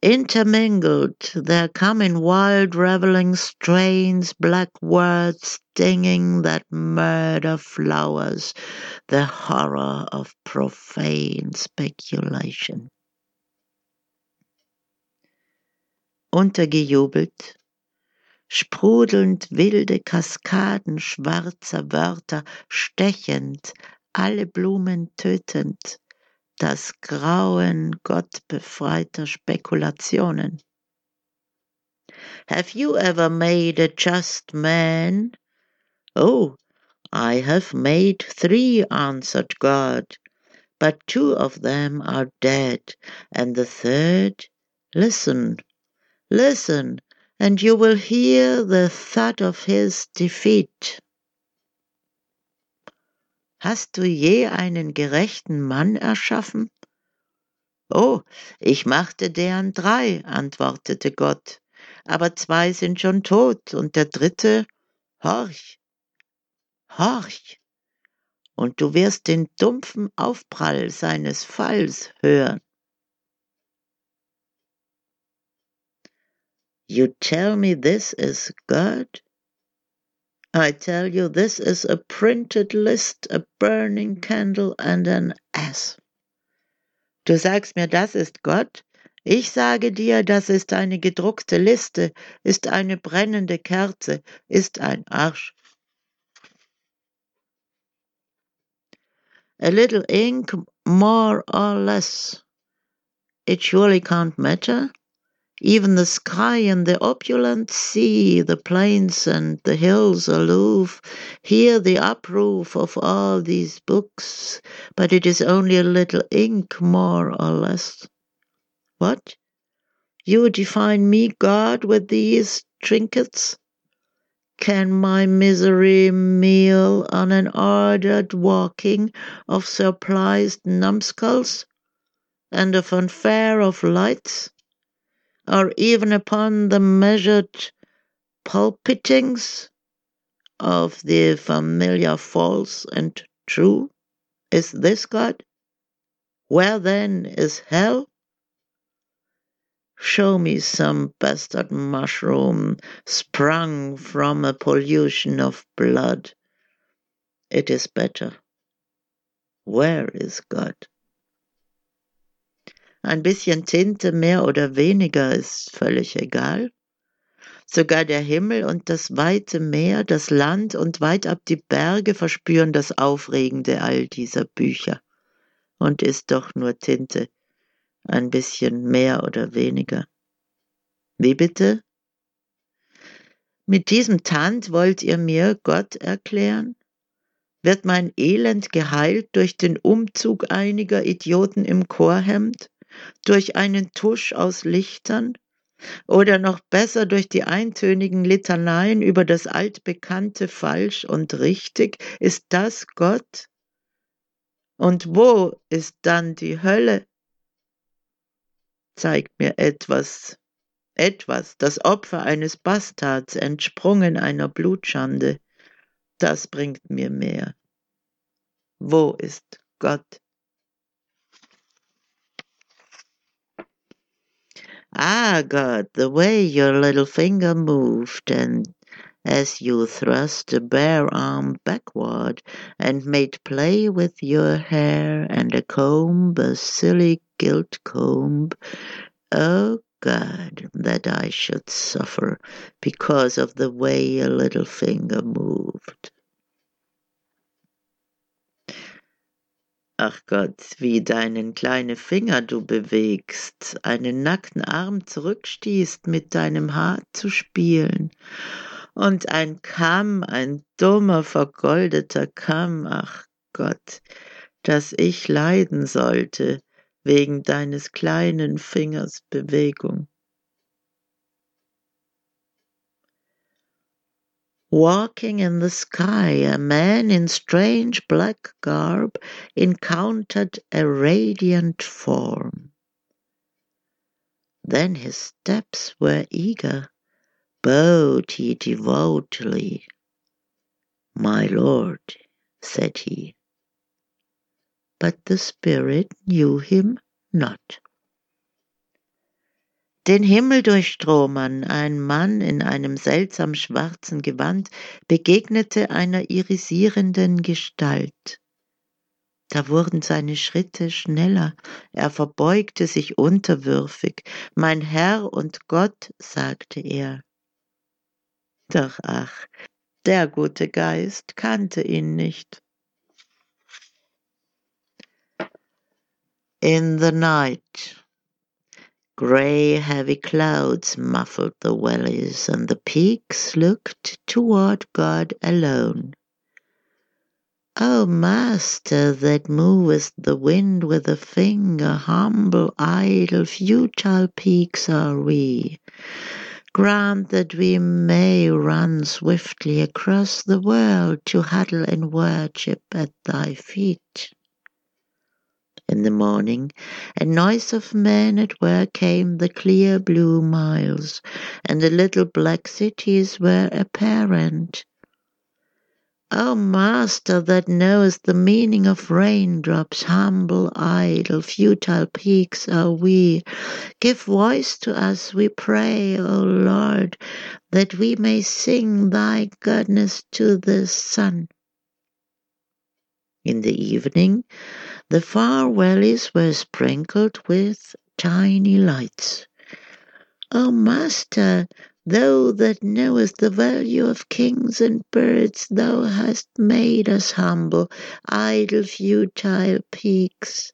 Intermingled. There come in wild revelling strains black words stinging that murder flowers, the horror of profane speculation. Untergejubelt, sprudelnd wilde Kaskaden schwarzer Wörter, stechend, alle Blumen tötend, das Grauen gottbefreiter Spekulationen. Have you ever made a just man? Oh, I have made three, answered God, but two of them are dead, and the third, listen, listen, and you will hear the thud of his defeat. Hast du je einen gerechten Mann erschaffen? Oh, ich machte deren drei, antwortete Gott, aber zwei sind schon tot und der dritte, horch, horch, und du wirst den dumpfen Aufprall seines Falls hören. You tell me this is God? I tell you, this is a printed list, a burning candle and an ass. Du sagst mir, das ist Gott? Ich sage dir, das ist eine gedruckte Liste, ist eine brennende Kerze, ist ein Arsch. A little ink, more or less. It surely can't matter. Even the sky and the opulent sea, the plains and the hills aloof, hear the uproof of all these books, but it is only a little ink more or less. What? You define me, God, with these trinkets? Can my misery meal on an ordered walking of surprised numbskulls, and a fanfare of lights? Or even upon the measured pulpitings of the familiar false and true? Is this God? Where then is hell? Show me some bastard mushroom sprung from a pollution of blood. It is better. Where is God? Ein bisschen Tinte mehr oder weniger ist völlig egal. Sogar der Himmel und das weite Meer, das Land und weit ab die Berge verspüren das Aufregende all dieser Bücher. Und ist doch nur Tinte, ein bisschen mehr oder weniger. Wie bitte? Mit diesem Tant wollt ihr mir Gott erklären? Wird mein Elend geheilt durch den Umzug einiger Idioten im Chorhemd? Durch einen Tusch aus Lichtern oder noch besser durch die eintönigen Litaneien über das altbekannte falsch und richtig, ist das Gott? Und wo ist dann die Hölle? Zeigt mir etwas, etwas, das Opfer eines Bastards entsprungen einer Blutschande, das bringt mir mehr. Wo ist Gott? Ah, God, the way your little finger moved, and as you thrust a bare arm backward and made play with your hair and a comb, a silly gilt comb. Oh, God, that I should suffer because of the way your little finger moved. Ach Gott, wie deinen kleine Finger du bewegst, einen nackten Arm zurückstießt, mit deinem Haar zu spielen. Und ein Kamm, ein dummer, vergoldeter Kamm, ach Gott, dass ich leiden sollte wegen deines kleinen Fingers Bewegung. Walking in the sky, a man in strange black garb encountered a radiant form. Then his steps were eager, bowed he devoutly. My lord, said he. But the spirit knew him not. Den Himmel durchstromern, ein Mann in einem seltsam schwarzen Gewand begegnete einer irisierenden Gestalt. Da wurden seine Schritte schneller, er verbeugte sich unterwürfig. Mein Herr und Gott, sagte er. Doch ach, der gute Geist kannte ihn nicht. In the night Grey, heavy clouds muffled the valleys, and the peaks looked toward God alone. O Master that movest the wind with a finger, humble, idle, futile peaks are we. Grant that we may run swiftly across the world to huddle in worship at thy feet. In the morning, a noise of men at work came the clear blue miles, and the little black cities were apparent. O Master that knowest the meaning of raindrops, humble, idle, futile peaks are we. Give voice to us, we pray, O Lord, that we may sing thy goodness to the sun. In the evening, the far valleys were sprinkled with tiny lights. O Master, thou that knowest the value of kings and birds, thou hast made us humble, idle, futile peaks.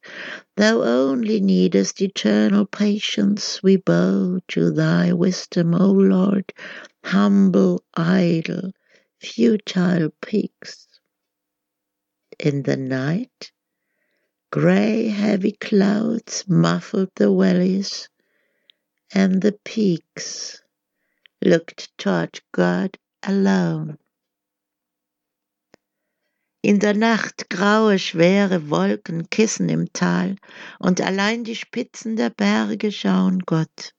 Thou only needest eternal patience. We bow to thy wisdom, O Lord, humble, idle, futile peaks. In the night, Grey heavy clouds muffled the valleys, and the peaks looked toward God alone. In der Nacht graue, schwere Wolken kissen im Tal, und allein die Spitzen der Berge schauen Gott.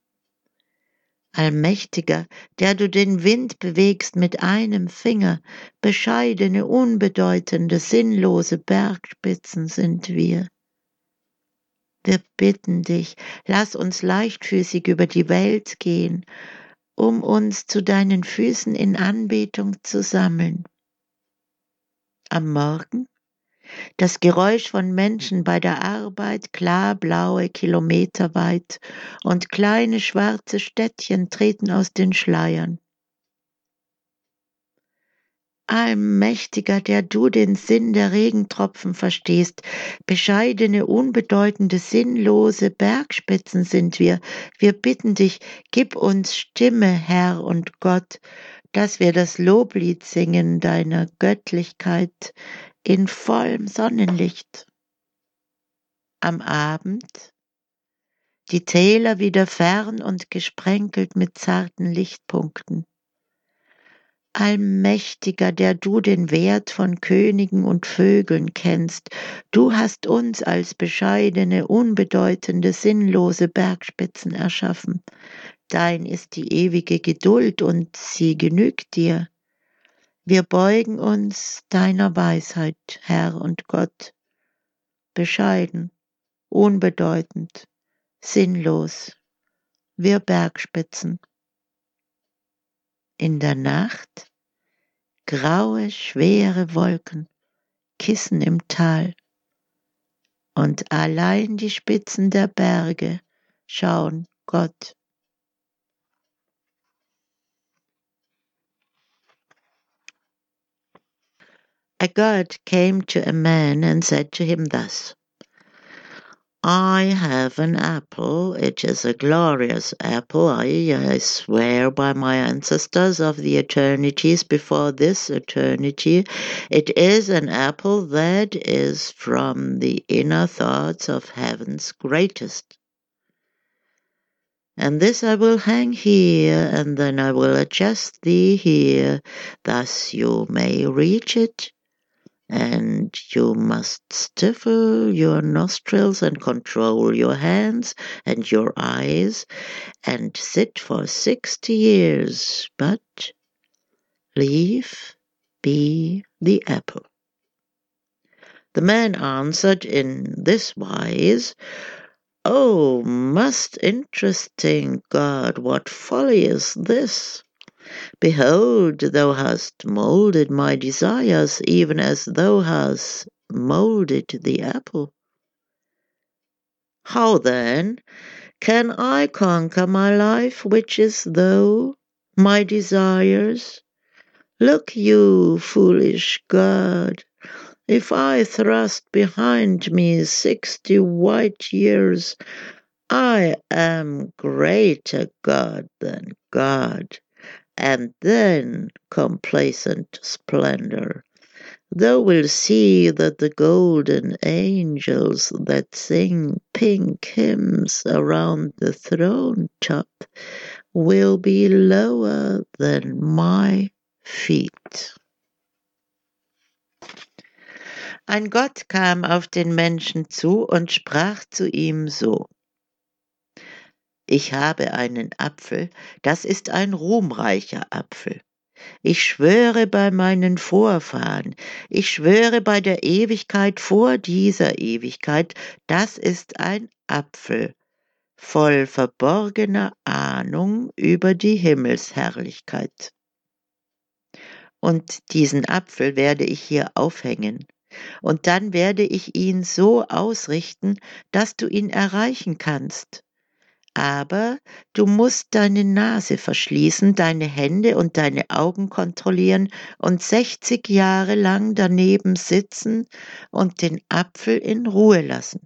Allmächtiger, der du den Wind bewegst mit einem Finger, bescheidene, unbedeutende, sinnlose Bergspitzen sind wir. Wir bitten dich, lass uns leichtfüßig über die Welt gehen, um uns zu deinen Füßen in Anbetung zu sammeln. Am Morgen das Geräusch von Menschen bei der Arbeit, klarblaue Kilometer weit, und kleine schwarze Städtchen treten aus den Schleiern. Allmächtiger, der du den Sinn der Regentropfen verstehst, bescheidene, unbedeutende, sinnlose Bergspitzen sind wir. Wir bitten dich, gib uns Stimme, Herr und Gott, dass wir das Loblied singen deiner Göttlichkeit in vollem Sonnenlicht. Am Abend die Täler wieder fern und gesprenkelt mit zarten Lichtpunkten. Allmächtiger, der du den Wert von Königen und Vögeln kennst, du hast uns als bescheidene, unbedeutende, sinnlose Bergspitzen erschaffen. Dein ist die ewige Geduld und sie genügt dir. Wir beugen uns deiner Weisheit, Herr und Gott, bescheiden, unbedeutend, sinnlos, wir Bergspitzen. In der Nacht graue, schwere Wolken, Kissen im Tal, und allein die Spitzen der Berge schauen Gott A god came to a man and said to him thus I have an apple. It is a glorious apple. I, I swear by my ancestors of the eternities before this eternity. It is an apple that is from the inner thoughts of heaven's greatest. And this I will hang here, and then I will adjust thee here, thus you may reach it and you must stifle your nostrils and control your hands and your eyes and sit for sixty years, but leave be the apple. The man answered in this wise, Oh, most interesting God, what folly is this? Behold, thou hast moulded my desires, even as thou hast moulded the apple. How then can I conquer my life, which is thou, my desires? Look you, foolish God, if I thrust behind me sixty white years, I am greater God than God and then complacent splendor. thou wilt see that the golden angels that sing pink hymns around the throne top will be lower than my feet. Ein Gott kam auf den Menschen zu und sprach zu ihm so. Ich habe einen Apfel, das ist ein ruhmreicher Apfel. Ich schwöre bei meinen Vorfahren, ich schwöre bei der Ewigkeit vor dieser Ewigkeit, das ist ein Apfel, voll verborgener Ahnung über die Himmelsherrlichkeit. Und diesen Apfel werde ich hier aufhängen, und dann werde ich ihn so ausrichten, dass du ihn erreichen kannst. Aber du musst deine Nase verschließen, deine Hände und deine Augen kontrollieren und 60 Jahre lang daneben sitzen und den Apfel in Ruhe lassen.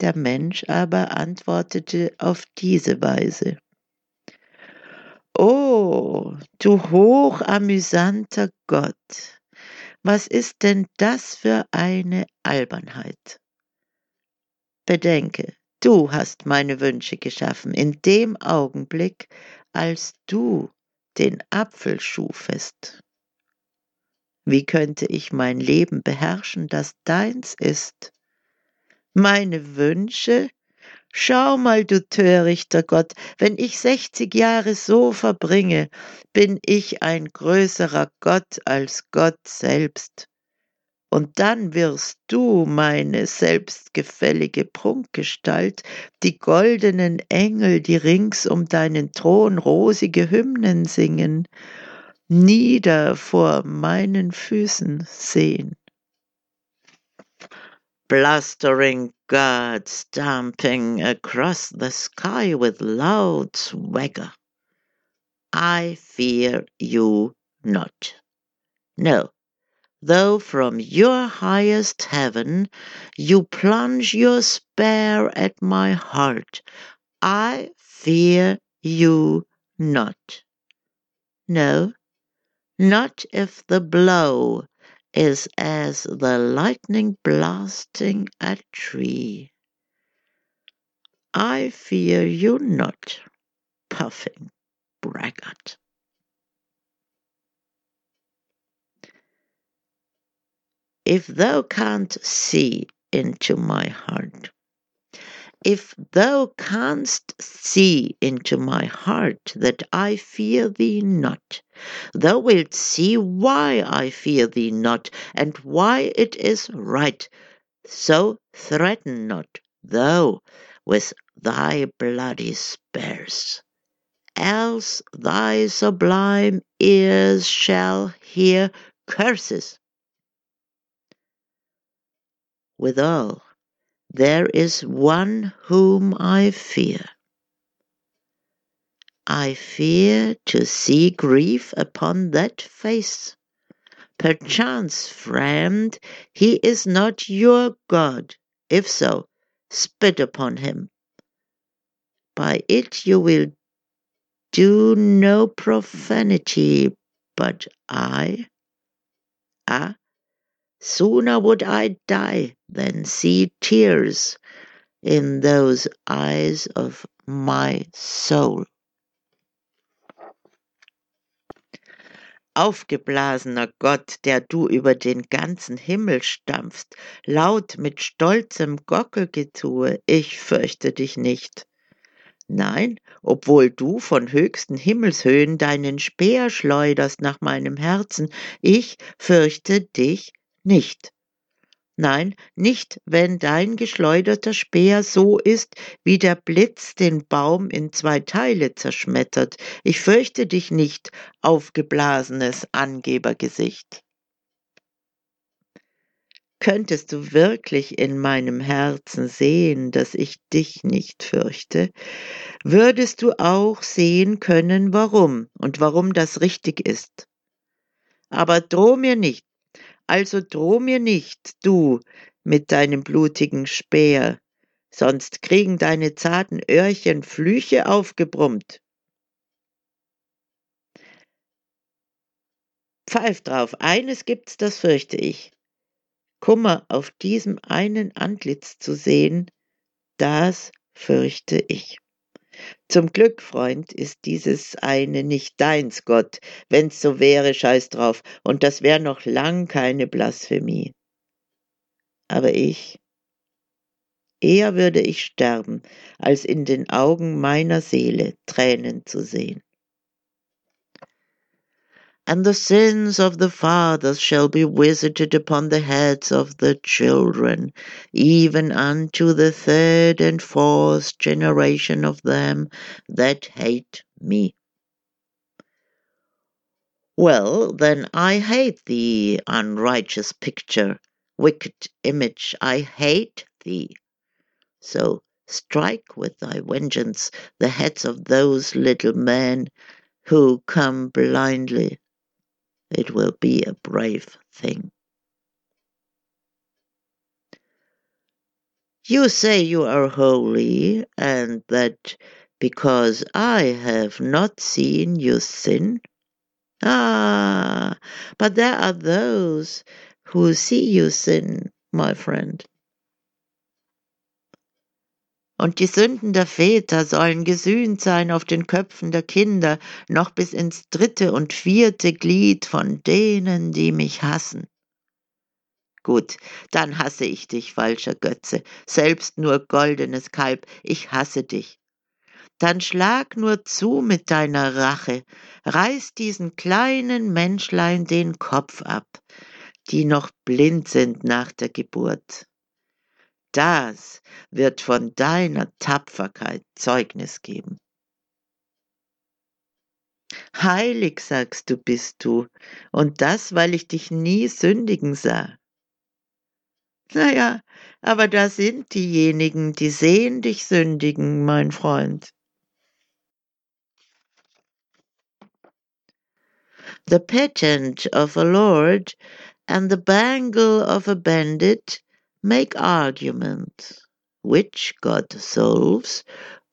Der Mensch aber antwortete auf diese Weise. Oh, du hochamüsanter Gott, was ist denn das für eine Albernheit? Bedenke, du hast meine Wünsche geschaffen in dem Augenblick, als du den Apfel schufest. Wie könnte ich mein Leben beherrschen, das deins ist? Meine Wünsche Schau mal, du törichter Gott, wenn ich sechzig Jahre so verbringe, bin ich ein größerer Gott als Gott selbst. Und dann wirst du, meine selbstgefällige Prunkgestalt, die goldenen Engel, die rings um deinen Thron rosige Hymnen singen, nieder vor meinen Füßen sehen. Blustering God stamping across the sky with loud swagger. I fear you not. No, though from your highest heaven you plunge your spear at my heart, I fear you not. No, not if the blow is as the lightning blasting a tree. I fear you not, puffing braggart. If thou canst see into my heart, if thou canst see into my heart that I fear thee not, thou wilt see why I fear thee not, and why it is right. So threaten not thou with thy bloody spears, else thy sublime ears shall hear curses. Withal, there is one whom I fear. I fear to see grief upon that face. Perchance, friend, he is not your God. If so, spit upon him. By it you will do no profanity, but I, ah, Sooner would I die than see tears in those eyes of my soul. Aufgeblasener Gott, der du über den ganzen Himmel stampfst, laut mit stolzem Gockelgetue, ich fürchte dich nicht. Nein, obwohl du von höchsten Himmelshöhen deinen Speer schleuderst nach meinem Herzen, ich fürchte dich nicht. Nein, nicht, wenn dein geschleuderter Speer so ist, wie der Blitz den Baum in zwei Teile zerschmettert. Ich fürchte dich nicht, aufgeblasenes Angebergesicht. Könntest du wirklich in meinem Herzen sehen, dass ich dich nicht fürchte, würdest du auch sehen können, warum und warum das richtig ist. Aber droh mir nicht, also droh mir nicht, du, mit deinem blutigen Speer, sonst kriegen deine zarten Öhrchen Flüche aufgebrummt. Pfeif drauf, eines gibt's, das fürchte ich. Kummer auf diesem einen Antlitz zu sehen, das fürchte ich. Zum Glück, Freund, ist dieses eine nicht deins, Gott. Wenn's so wäre, scheiß drauf, und das wär noch lang keine Blasphemie. Aber ich, eher würde ich sterben, als in den Augen meiner Seele Tränen zu sehen. And the sins of the fathers shall be visited upon the heads of the children, even unto the third and fourth generation of them that hate me. Well, then I hate thee, unrighteous picture, wicked image, I hate thee. So strike with thy vengeance the heads of those little men who come blindly it will be a brave thing. You say you are holy, and that because I have not seen you sin? Ah, but there are those who see you sin, my friend. Und die Sünden der Väter sollen gesühnt sein auf den Köpfen der Kinder, noch bis ins dritte und vierte Glied von denen, die mich hassen. Gut, dann hasse ich dich, falscher Götze, selbst nur goldenes Kalb, ich hasse dich. Dann schlag nur zu mit deiner Rache, reiß diesen kleinen Menschlein den Kopf ab, die noch blind sind nach der Geburt das wird von deiner Tapferkeit Zeugnis geben. Heilig, sagst du, bist du, und das, weil ich dich nie sündigen sah. Na ja, aber da sind diejenigen, die sehen dich sündigen, mein Freund. The patent of a lord and the bangle of a bandit make argument, which God solves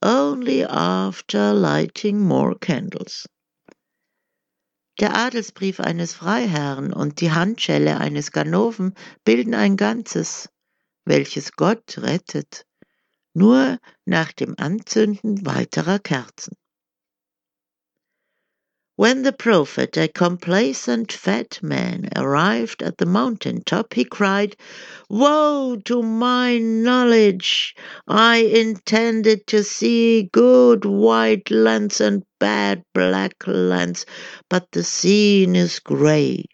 only after lighting more candles. Der Adelsbrief eines Freiherrn und die Handschelle eines Ganoven bilden ein Ganzes, welches Gott rettet, nur nach dem Anzünden weiterer Kerzen. When the prophet, a complacent fat man, arrived at the mountain top, he cried, Woe to my knowledge! I intended to see good white lands and bad black lands, but the scene is grey.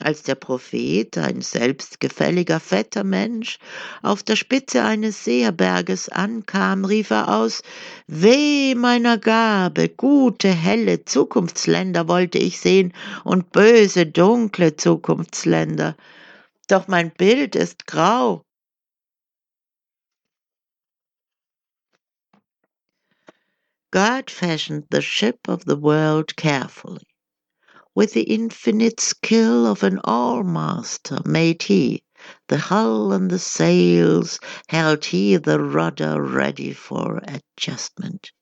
Als der Prophet, ein selbstgefälliger fetter Mensch, auf der Spitze eines Seerberges ankam, rief er aus Weh meiner Gabe, gute, helle Zukunftsländer wollte ich sehen und böse, dunkle Zukunftsländer. Doch mein Bild ist grau. God fashioned the ship of the world carefully. With the infinite skill of an all-master made he the hull and the sails, held he the rudder ready for adjustment.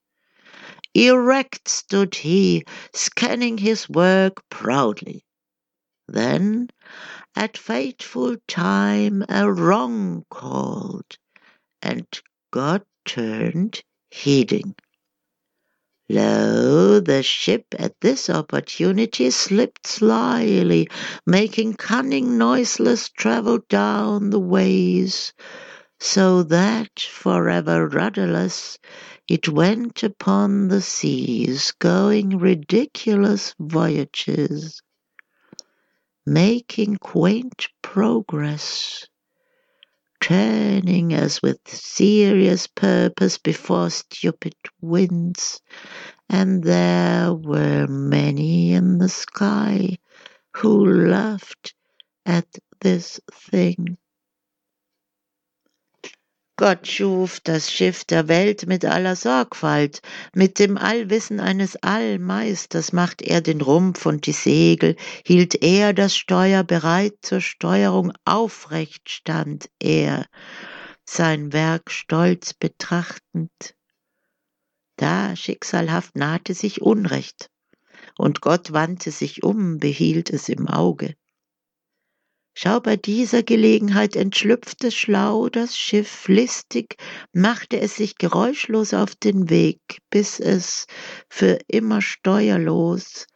Erect stood he, scanning his work proudly. Then, at fateful time, a wrong called, and God turned, heeding. Lo, the ship at this opportunity slipped slyly, making cunning noiseless travel down the ways, so that, forever rudderless, it went upon the seas, going ridiculous voyages, making quaint progress, turning as with serious purpose before stupid winds, and there were many in the sky who laughed at this thing. Gott schuf das Schiff der Welt mit aller Sorgfalt, mit dem Allwissen eines Allmeisters macht er den Rumpf und die Segel, hielt er das Steuer bereit zur Steuerung, aufrecht stand er, sein Werk stolz betrachtend. Da schicksalhaft nahte sich Unrecht, und Gott wandte sich um, behielt es im Auge. Schau, bei dieser Gelegenheit entschlüpfte schlau das Schiff, listig machte es sich geräuschlos auf den Weg, bis es für immer steuerlos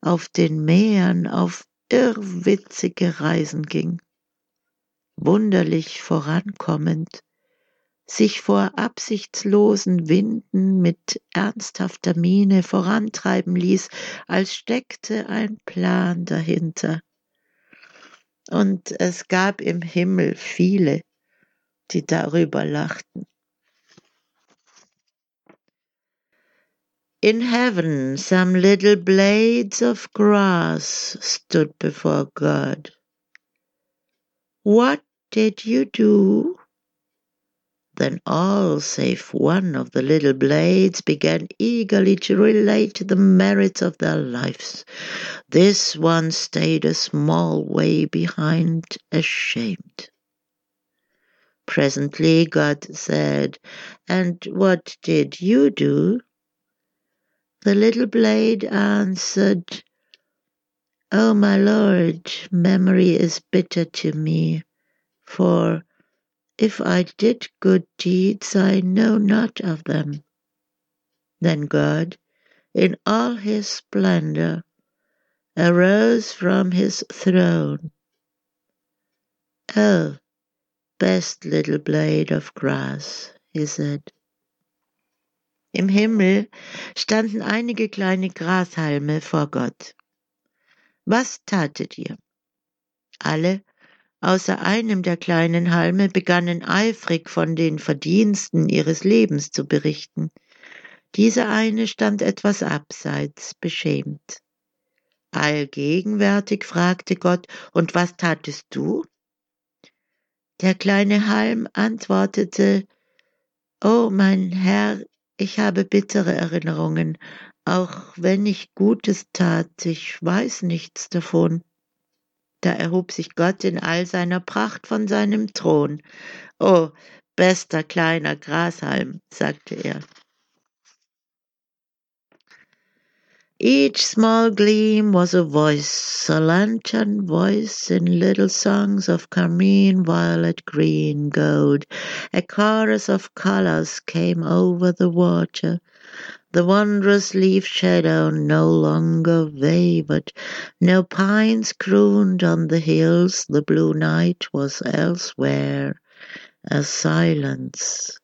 auf den Meeren auf irrwitzige Reisen ging. Wunderlich vorankommend, sich vor absichtslosen Winden mit ernsthafter Miene vorantreiben ließ, als steckte ein Plan dahinter und es gab im Himmel viele, die darüber lachten. In heaven, some little blades of grass stood before God. What did you do? Then all save one of the little blades began eagerly to relate the merits of their lives. This one stayed a small way behind, ashamed. Presently God said, And what did you do? The little blade answered, O oh, my Lord, memory is bitter to me, for if I did good deeds, I know not of them. Then God, in all his splendor, arose from his throne. Oh, best little blade of grass, he said. Im Himmel standen einige kleine Grashalme vor Gott. Was tatet ihr? Alle außer einem der kleinen Halme begannen eifrig von den Verdiensten ihres Lebens zu berichten. Dieser eine stand etwas abseits, beschämt. Allgegenwärtig fragte Gott, und was tatest du? Der kleine Halm antwortete, O mein Herr, ich habe bittere Erinnerungen, auch wenn ich Gutes tat, ich weiß nichts davon. Da erhob sich Gott in all seiner Pracht von seinem Thron. Oh, bester kleiner Grashalm, sagte er. Each small gleam was a voice, a lantern voice in little songs of carmine, violet, green, gold. A chorus of colors came over the water. The wondrous leaf shadow no longer wavered, no pines crooned on the hills, the blue night was elsewhere, a silence.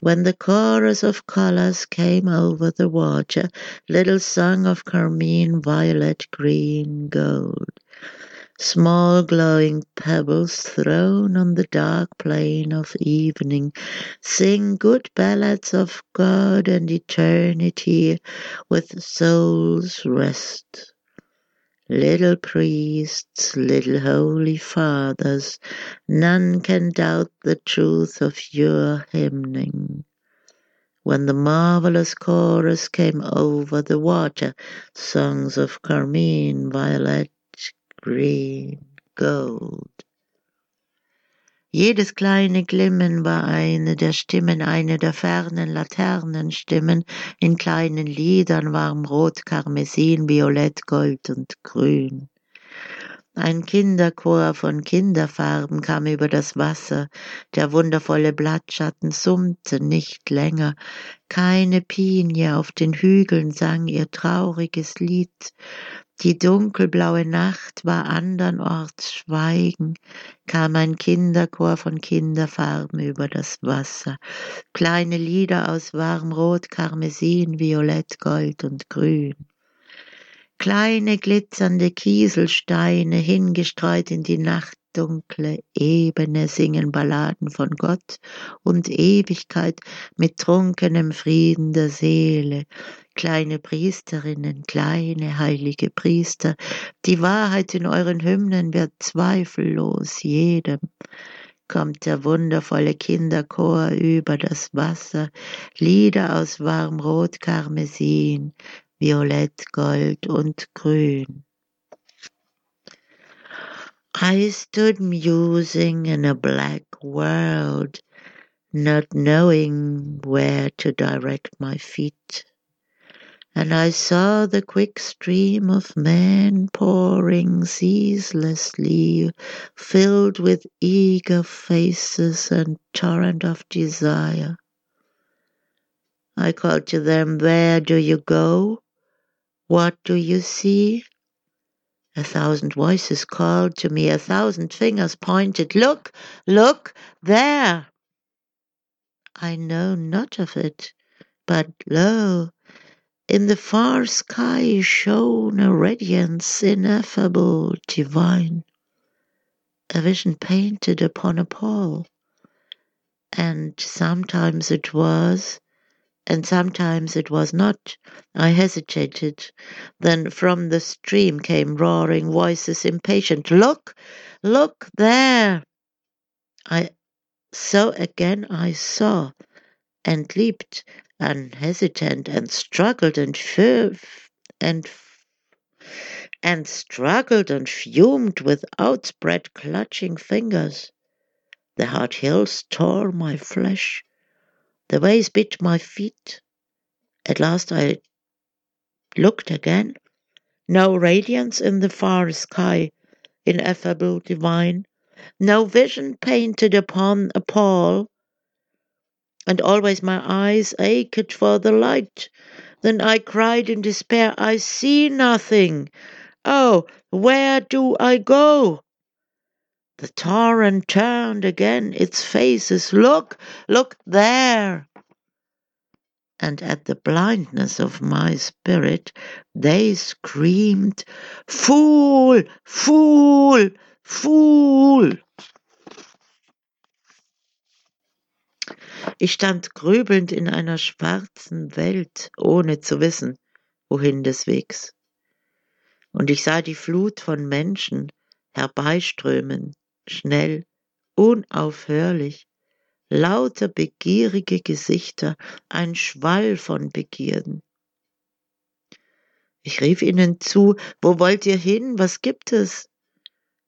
When the chorus of colors came over the water, little song of carmine, violet, green, gold small glowing pebbles thrown on the dark plain of evening, sing good ballads of God and eternity with soul's rest. Little priests, little holy fathers, none can doubt the truth of your hymning. When the marvelous chorus came over the water, songs of carmine, violet, green, gold. Jedes kleine Glimmen war eine der Stimmen, eine der fernen Laternenstimmen in kleinen Liedern warm rot, karmesin, violett, gold und grün. Ein Kinderchor von Kinderfarben kam über das Wasser, der wundervolle Blattschatten summte nicht länger, keine Pinie auf den Hügeln sang ihr trauriges Lied, die dunkelblaue Nacht war andernorts Schweigen, kam ein Kinderchor von Kinderfarben über das Wasser, kleine Lieder aus warmrot, Karmesin, Violett, Gold und Grün. Kleine glitzernde Kieselsteine hingestreut in die Nacht dunkle Ebene singen Balladen von Gott und Ewigkeit mit trunkenem Frieden der Seele. Kleine Priesterinnen, kleine heilige Priester, die Wahrheit in euren Hymnen wird zweifellos jedem kommt der wundervolle Kinderchor über das Wasser, Lieder aus warmrot, Karmesin, Violett, Gold und Grün. I stood musing in a black world, not knowing where to direct my feet. and I saw the quick stream of men pouring ceaselessly, filled with eager faces and torrent of desire. I called to them, Where do you go? What do you see? A thousand voices called to me, a thousand fingers pointed, Look, look, there! I know not of it, but lo, in the far sky shone a radiance ineffable, divine, a vision painted upon a pall. And sometimes it was, and sometimes it was not. I hesitated. Then from the stream came roaring voices, impatient. Look, look there! I so again I saw, and leaped and unhesitant and struggled and and and struggled and fumed with outspread clutching fingers. The hard hills tore my flesh. The waves bit my feet. At last I looked again. No radiance in the far sky, ineffable divine. No vision painted upon a pall and always my eyes ached for the light. Then I cried in despair, I see nothing. Oh, where do I go? The torrent turned again its faces. Look, look there! And at the blindness of my spirit, they screamed, Fool! Fool! Fool! Ich stand grübelnd in einer schwarzen Welt, ohne zu wissen, wohin des Wegs. Und ich sah die Flut von Menschen herbeiströmen, schnell, unaufhörlich, lauter begierige Gesichter, ein Schwall von Begierden. Ich rief ihnen zu, wo wollt ihr hin, was gibt es?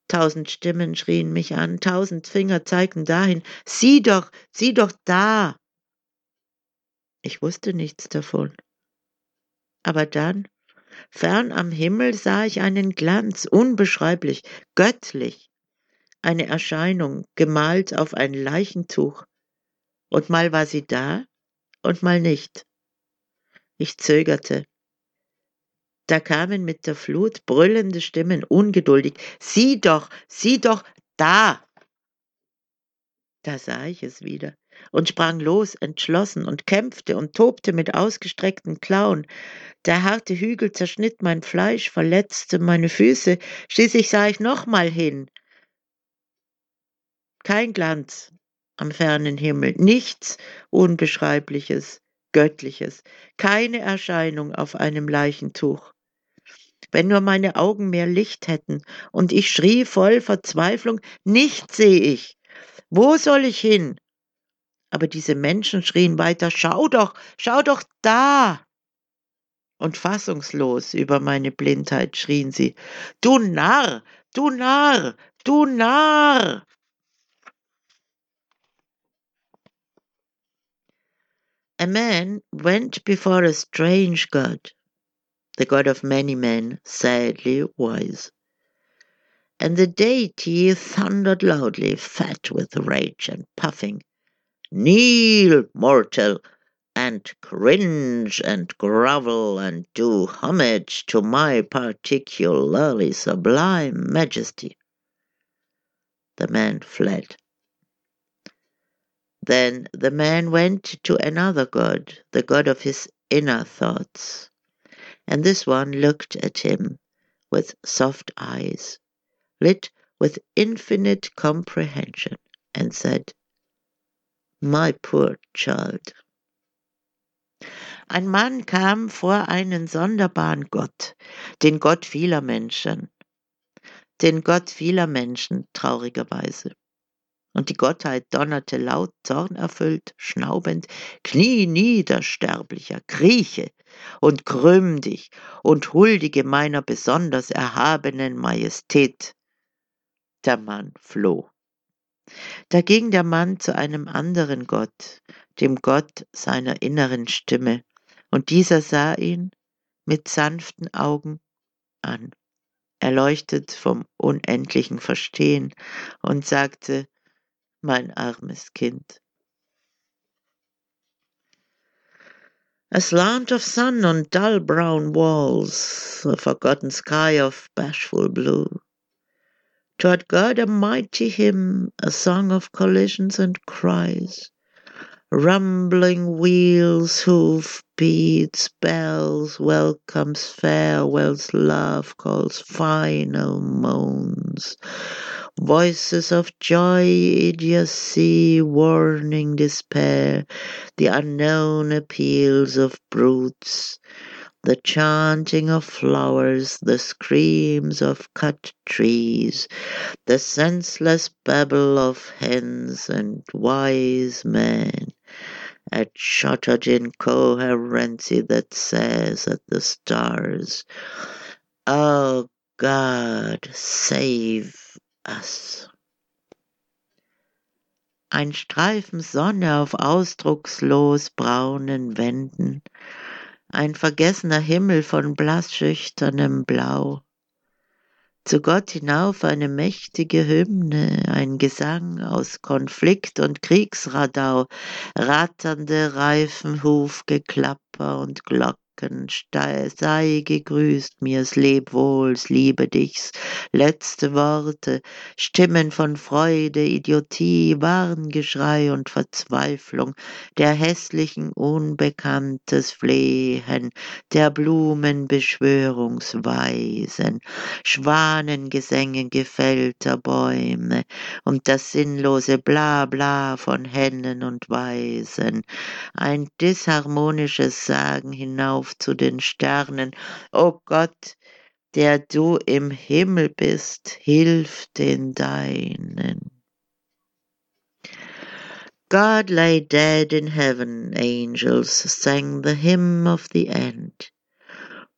Tausend Stimmen schrien mich an, tausend Finger zeigten dahin. Sieh doch, sieh doch da. Ich wusste nichts davon. Aber dann, fern am Himmel, sah ich einen Glanz, unbeschreiblich, göttlich, eine Erscheinung, gemalt auf ein Leichentuch. Und mal war sie da und mal nicht. Ich zögerte. Da kamen mit der Flut brüllende Stimmen, ungeduldig. Sieh doch, sieh doch, da! Da sah ich es wieder und sprang los, entschlossen und kämpfte und tobte mit ausgestreckten Klauen. Der harte Hügel zerschnitt mein Fleisch, verletzte meine Füße. Schließlich sah ich nochmal hin. Kein Glanz am fernen Himmel, nichts Unbeschreibliches, Göttliches, keine Erscheinung auf einem Leichentuch. Wenn nur meine Augen mehr Licht hätten, und ich schrie voll Verzweiflung, nichts sehe ich. Wo soll ich hin? Aber diese Menschen schrien weiter, schau doch, schau doch da. Und fassungslos über meine Blindheit schrien sie, du Narr, du Narr, du Narr. A man went before a strange God, the God of many men, sadly wise. And the deity thundered loudly, fat with rage and puffing, Kneel, mortal, and cringe and grovel and do homage to my particularly sublime majesty. The man fled. Then the man went to another god, the god of his inner thoughts. And this one looked at him with soft eyes, lit with infinite comprehension, and said, My poor child. Ein Mann kam vor einen sonderbaren Gott, den Gott vieler Menschen, den Gott vieler Menschen traurigerweise. Und die Gottheit donnerte laut, zornerfüllt, schnaubend, Knie nieder, Sterblicher, krieche und krümm dich und huldige meiner besonders erhabenen Majestät. Der Mann floh. Da ging der Mann zu einem anderen Gott, dem Gott seiner inneren Stimme, und dieser sah ihn mit sanften Augen an, erleuchtet vom unendlichen Verstehen, und sagte, mein armes Kind. A slant of sun on dull brown walls, a forgotten sky of bashful blue. Toward God a mighty hymn, a song of collisions and cries. Rumbling wheels, hoof beats, bells, welcomes, farewells, love calls, final moans. Voices of joy, idiocy, warning, despair, the unknown appeals of brutes, the chanting of flowers, the screams of cut trees, the senseless babble of hens and wise men, a shuttered incoherency that says at the stars, Oh God, save us. Ein Streifen Sonne auf ausdruckslos braunen Wänden, ein vergessener Himmel von blassschüchternem Blau, zu Gott hinauf eine mächtige Hymne, ein Gesang aus Konflikt und Kriegsradau, ratternde Reifenhufgeklapper und Glocken sei gegrüßt mir's Lebwohls, liebe dich's, letzte Worte, Stimmen von Freude, Idiotie, Warngeschrei und Verzweiflung, der hässlichen Unbekanntes Flehen, der Blumen Beschwörungsweisen, Schwanengesänge gefällter Bäume und das sinnlose Blabla von Hennen und Weisen, ein disharmonisches Sagen hinauf zu den Sternen. O Gott, der du im Himmel bist, hilf den Deinen. God lay dead in heaven, angels sang the hymn of the end.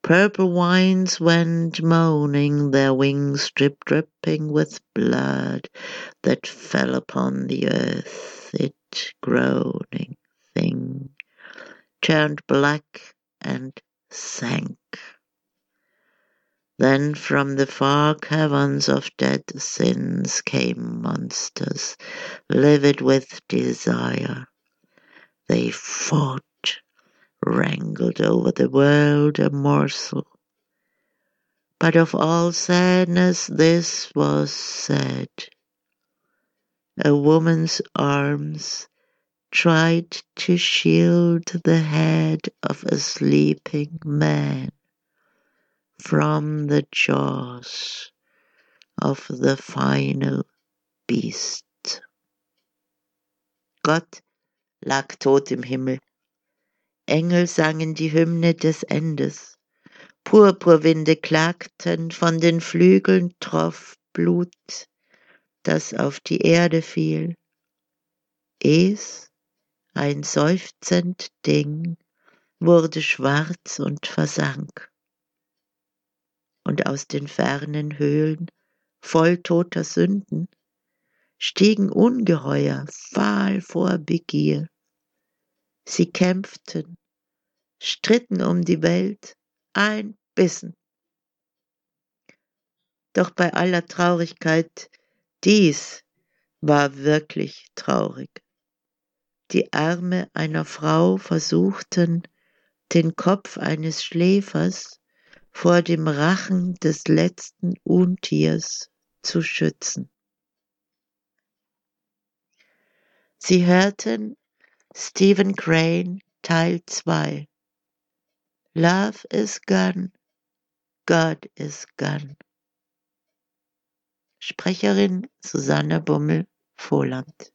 Purple winds went moaning, their wings drip dripping with blood that fell upon the earth. It groaning thing turned black and sank. Then from the far caverns of dead sins came monsters, livid with desire. They fought, wrangled over the world a morsel. But of all sadness this was sad. A woman's arms tried to shield the head of a sleeping man from the jaws of the final beast. Gott lag tot im Himmel. Engel sangen die Hymne des Endes. Purpurwinde klagten, von den Flügeln troff Blut, das auf die Erde fiel. Es ein seufzend Ding wurde schwarz und versank. Und aus den fernen Höhlen, voll toter Sünden, stiegen Ungeheuer fahl vor Begier. Sie kämpften, stritten um die Welt, ein Bissen. Doch bei aller Traurigkeit, dies war wirklich traurig die Arme einer Frau versuchten, den Kopf eines Schläfers vor dem Rachen des letzten Untiers zu schützen. Sie hörten Stephen Crane Teil 2 Love is gone, God is gone. Sprecherin Susanne Bummel-Vohland